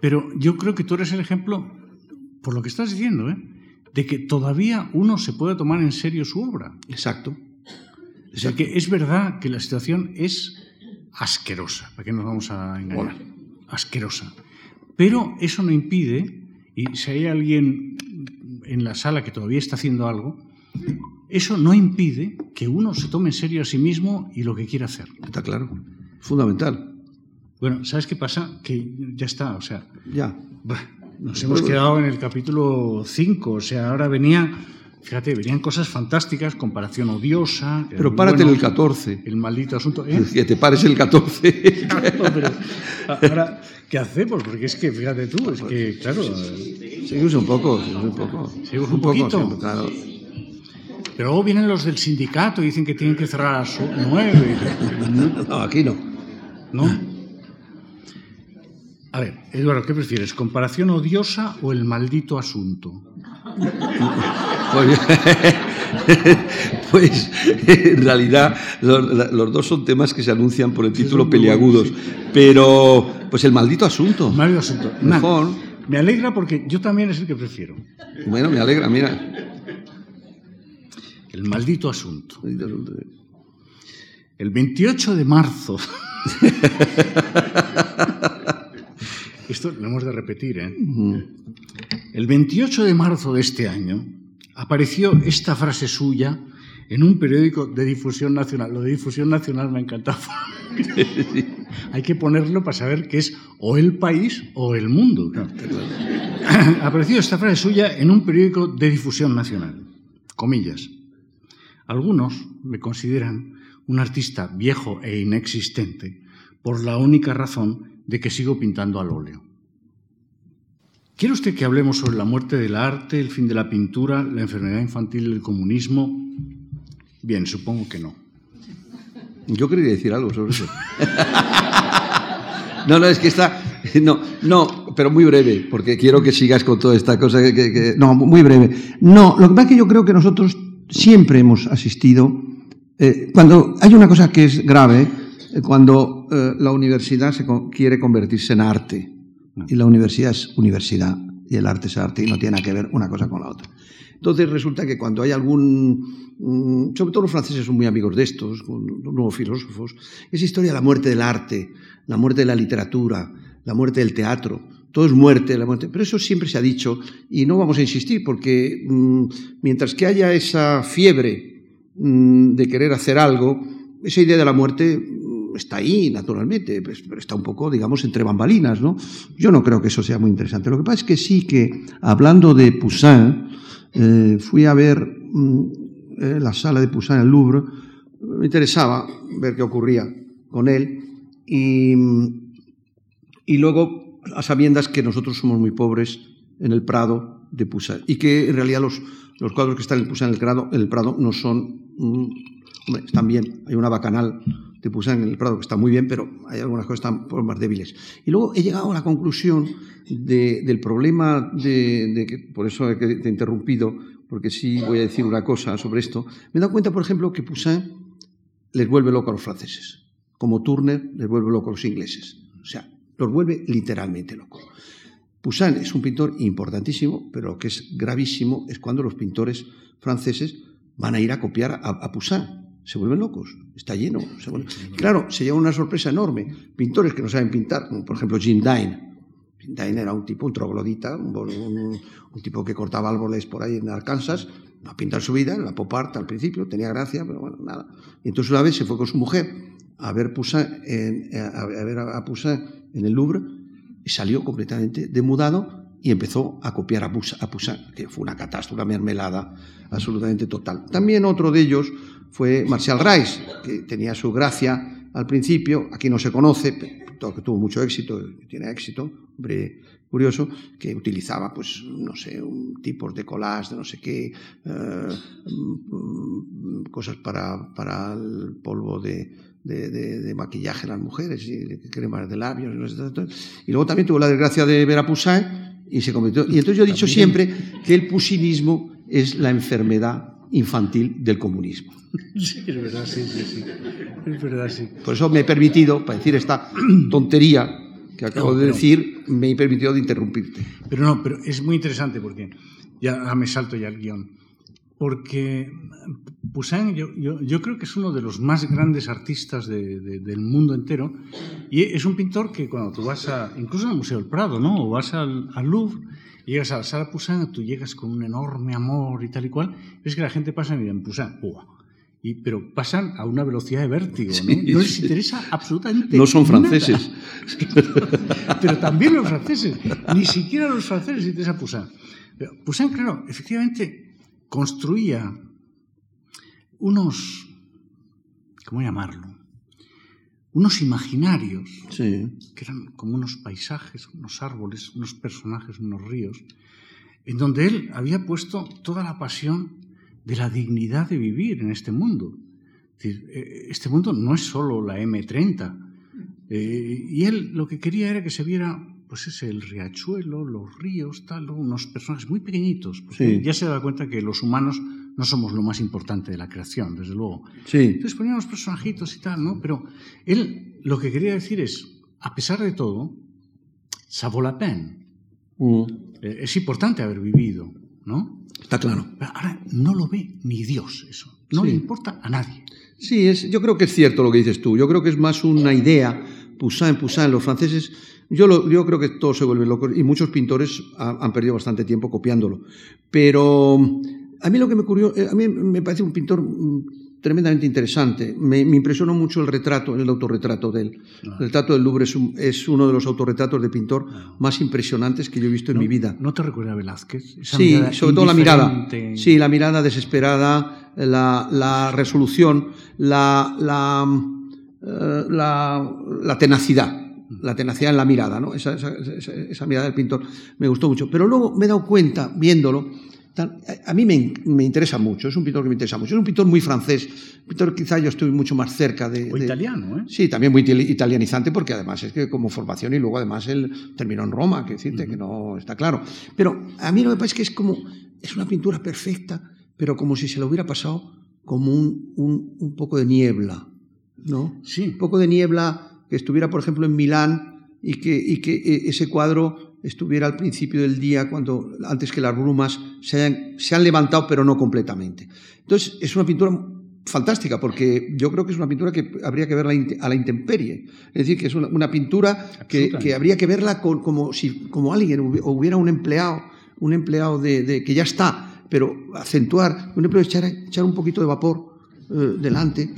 Pero yo creo que tú eres el ejemplo, por lo que estás diciendo, ¿eh? de que todavía uno se puede tomar en serio su obra. Exacto. O sea, que es verdad que la situación es asquerosa, ¿para qué nos vamos a engañar? Bueno. Asquerosa. Pero eso no impide, y si hay alguien en la sala que todavía está haciendo algo, eso no impide que uno se tome en serio a sí mismo y lo que quiere hacer. Está claro. Fundamental. Bueno, ¿sabes qué pasa? Que ya está, o sea. Ya. Nos hemos quedado en el capítulo 5, o sea, ahora venía Fíjate, venían cosas fantásticas, comparación odiosa. Pero párate bueno, en el 14. El maldito asunto. ¿eh? Que te pares el 14. no, pero, ahora, ¿qué hacemos? Porque es que, fíjate tú, es que, claro. Seguimos un poco, seguimos un poco. Seguimos un, un poquito. Poco, claro. Pero luego vienen los del sindicato y dicen que tienen que cerrar a las 9. No, aquí no. ¿No? A ver, Eduardo, ¿qué prefieres? ¿Comparación odiosa o el maldito asunto? Pues, pues, en realidad los, los, dos son temas que se anuncian por el título peliagudos, pero pues el maldito asunto. Maldito asunto. Mejor. Nah, me alegra porque yo también es el que prefiero. Bueno, me alegra, mira. El maldito asunto. El 28 de marzo. Esto lo hemos de repetir, ¿eh? El 28 de marzo de este año apareció esta frase suya en un periódico de difusión nacional. Lo de difusión nacional me ha encantado. Hay que ponerlo para saber que es o el país o el mundo. No. Apareció esta frase suya en un periódico de difusión nacional. Comillas. Algunos me consideran un artista viejo e inexistente por la única razón de que sigo pintando al óleo. ¿Quiere usted que hablemos sobre la muerte del arte, el fin de la pintura, la enfermedad infantil, el comunismo? Bien, supongo que no. Yo quería decir algo sobre eso. no, no, es que está... No, no, pero muy breve, porque quiero que sigas con toda esta cosa que... No, muy breve. No, lo que pasa es que yo creo que nosotros siempre hemos asistido... Eh, cuando hay una cosa que es grave, cuando eh, la universidad se co quiere convertirse en arte, y la universidad es universidad y el arte es arte y no tiene que ver una cosa con la otra. Entonces resulta que cuando hay algún, mm, sobre todo los franceses son muy amigos de estos, los nuevos filósofos, esa historia de la muerte del arte, la muerte de la literatura, la muerte del teatro, todo es muerte, la muerte. Pero eso siempre se ha dicho y no vamos a insistir porque mm, mientras que haya esa fiebre mm, de querer hacer algo, esa idea de la muerte mm, está ahí, naturalmente, pues, pero está un poco, digamos, entre bambalinas, ¿no? Yo no creo que eso sea muy interesante. Lo que pasa es que sí que, hablando de Poussin, eh, fui a ver eh, la sala de Poussin en el Louvre, me interesaba ver qué ocurría con él y, y luego a sabiendas que nosotros somos muy pobres en el Prado de Poussin y que en realidad los, los cuadros que están en Poussin en el, Prado, el Prado no son... Mm, hombre, están bien, hay una bacanal de Poussin en el Prado que está muy bien, pero hay algunas cosas que están más débiles. Y luego he llegado a la conclusión de, del problema de, que, por eso te he interrumpido, porque sí voy a decir una cosa sobre esto. Me he dado cuenta, por ejemplo, que Poussin les vuelve loco a los franceses, como Turner les vuelve loco a los ingleses. O sea, los vuelve literalmente locos. Poussin es un pintor importantísimo, pero lo que es gravísimo es cuando los pintores franceses van a ir a copiar a, a Poussin. Se vuelven locos, está lleno. Se vuelven... Claro, se lleva una sorpresa enorme. Pintores que no saben pintar, como por ejemplo Jim Dine. Jim Dine era un tipo, un troglodita, un, un, un, tipo que cortaba árboles por ahí en Arkansas, a pintar su vida, en la pop art al principio, tenía gracia, pero bueno, nada. Y entonces una vez se fue con su mujer a ver, Poussin en, a, ver a Poussin en el Louvre y salió completamente demudado y empezó a copiar a Poussin, que fue una catástrofe, una mermelada absolutamente total. También otro de ellos fue Martial Rice, que tenía su gracia al principio, aquí no se conoce, pero que tuvo mucho éxito, tiene éxito, hombre curioso, que utilizaba, pues, no sé, un tipos de collage, de no sé qué, eh, cosas para, para el polvo de, de, maquillaje a las mujeres y de cremas de labios. Y luego también tuvo la desgracia de ver a Poussin y se convirtió. Y entonces yo he dicho siempre que el pusinismo es la enfermedad infantil del comunismo. Sí, es verdad, sí, sí, sí. Es verdad, sí. Por eso me he permitido, para decir esta tontería que acabo no, de decir, me he permitido de interrumpirte. Pero no, pero es muy interesante porque ya me salto ya el guion porque Poussin yo, yo, yo, creo que es uno de los más grandes artistas de, de, del mundo entero y es un pintor que cuando tú vas a, incluso al Museo del Prado, ¿no? o vas al, al Louvre, llegas a la sala Poussin, tú llegas con un enorme amor y tal y cual, ves que la gente pasa y miran Poussin, ¡buah! Y, pero pasan a una velocidad de vértigo, ¿no? No les interesa absolutamente No son franceses. Nada. pero también los franceses. Ni siquiera los franceses les interesa Poussin. Pero Poussin, claro, efectivamente construía unos, ¿cómo llamarlo? Unos imaginarios, sí. que eran como unos paisajes, unos árboles, unos personajes, unos ríos, en donde él había puesto toda la pasión de la dignidad de vivir en este mundo. Eh, este mundo no es solo la M30. Eh, y él lo que quería era que se viera pues es el riachuelo, los ríos, tal, unos personajes muy pequeñitos. Sí. Ya se da cuenta que los humanos no somos lo más importante de la creación, desde luego. Sí. Entonces ponía unos personajitos y tal, ¿no? Pero él lo que quería decir es, a pesar de todo, ça vaut la peine. Mm. Eh, es importante haber vivido, ¿no? Está claro. Pero ahora no lo ve ni Dios eso. No Sí. le importa a nadie. Sí, es, yo creo que es cierto lo que dices tú. Yo creo que es más una idea. Poussin, Poussin, los franceses. Yo, lo, yo creo que todos se vuelven locos y muchos pintores ha, han perdido bastante tiempo copiándolo. Pero a mí lo que me ocurrió, eh, a mí me parece un pintor mm, tremendamente interesante. Me, me, impresionó mucho el retrato, el autorretrato de él. Ah. El retrato del Louvre es, un, es, uno de los autorretratos de pintor Ah. más impresionantes que yo he visto en ¿No, mi vida. ¿No te recuerda a Velázquez? Esa Sí, sobre todo la mirada. Sí, la mirada desesperada, la, la resolución, la, la, eh, la, la tenacidad. La tenacidad en la mirada, ¿no? Esa, esa, esa, esa mirada del pintor me gustó mucho. Pero luego me he dado cuenta, viéndolo, a, mí me, me, interesa mucho, es un pintor que me interesa mucho. Es un pintor muy francés, un pintor quizá yo estoy mucho más cerca de... O de- italiano, ¿eh? Sí, también muy itali- italianizante porque además es que como formación y luego además él terminó en Roma, que decirte que no está claro. Pero a mí lo que pasa es que es como, es una pintura perfecta, pero como si se lo hubiera pasado como un, un, un poco de niebla, ¿no? Sí. Un poco de niebla que estuviera, por ejemplo, en Milán y que, y que eh, ese cuadro estuviera al principio del día, cuando antes que las brumas se, se han levantado, pero no completamente. Entonces, es una pintura fantástica, porque yo creo que es una pintura que habría que verla a la intemperie. Es decir, que es una, pintura que, habría que verla como si como alguien hubiera un empleado, un empleado de, que ya está, pero acentuar, un empleado echar, echar un poquito de vapor eh, delante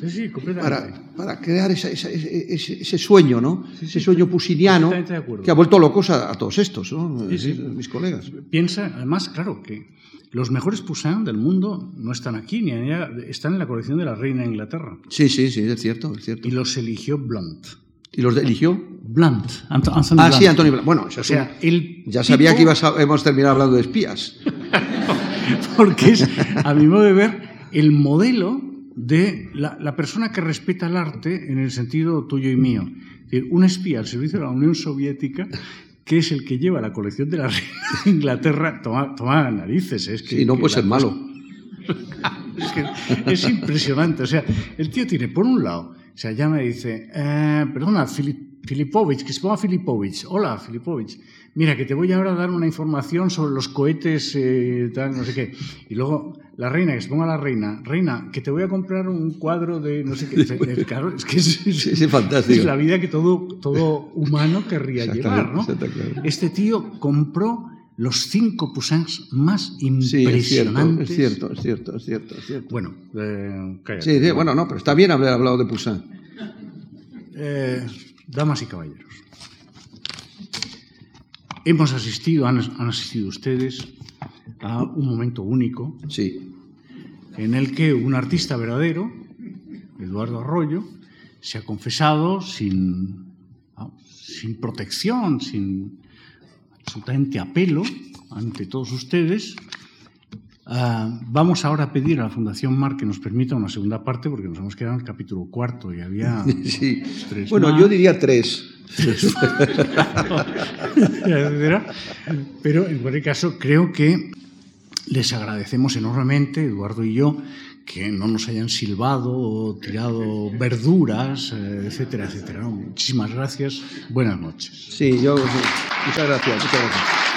para, crear ese, sueño, ¿no? ese sueño pusiniano que ha vuelto locos a, todos estos, ¿no? mis colegas. Piensa, además, claro, que los mejores Poussin del mundo no están aquí, ni allá, están en la colección de la reina de Inglaterra. Sí, sí, sí, es cierto, es cierto. Y los eligió Blunt. ¿Y los eligió? Blunt. ah, sí, Antonio Blunt. Bueno, o sea, ya sabía que ibas hemos terminado hablando de espías. Porque es, a mi modo de ver, el modelo de la, persona que respeta el arte en el sentido tuyo y mío. un espía al servicio de la Unión Soviética que es el que lleva la colección de la reina de Inglaterra, toma, toma narices. Es que, y no puede ser malo. es, es impresionante. O sea, el tío tiene, por un lado, o sea, llama y dice, eh, perdona, Filipovich, que se ponga Filipovich. Hola, Filipovich. Mira, que te voy ahora a dar una información sobre los cohetes, eh, tal, no sé qué. Y luego la reina, que se ponga la reina, reina, que te voy a comprar un cuadro de no sé qué. Claro, es que es, fantástico. es la vida que todo, todo humano querría llevar, ¿no? Este tío compró los cinco Poussins más impresionantes. Sí, es cierto, es cierto, es cierto, es cierto. Bueno, eh, cállate. Sí, bueno, no, pero está bien haber hablado de Poussin. Eh, damas y caballeros, hemos asistido, han, han asistido ustedes a un momento único. Sí. En el que un artista verdadero, Eduardo Arroyo, se ha confesado sin, sin protección, sin absolutamente apelo ante todos ustedes. Ah, vamos ahora a pedir a la Fundación Mar que nos permita una segunda parte porque nos hemos quedado en el capítulo cuarto y había sí. Bueno, yo diría tres. Pero en cualquier caso creo que les agradecemos enormemente, Eduardo y yo, que no nos hayan silbado o tirado verduras, eh, etcétera, etcétera. Muchísimas gracias. Buenas noches. Sí, yo. Muchas gracias. Muchas gracias.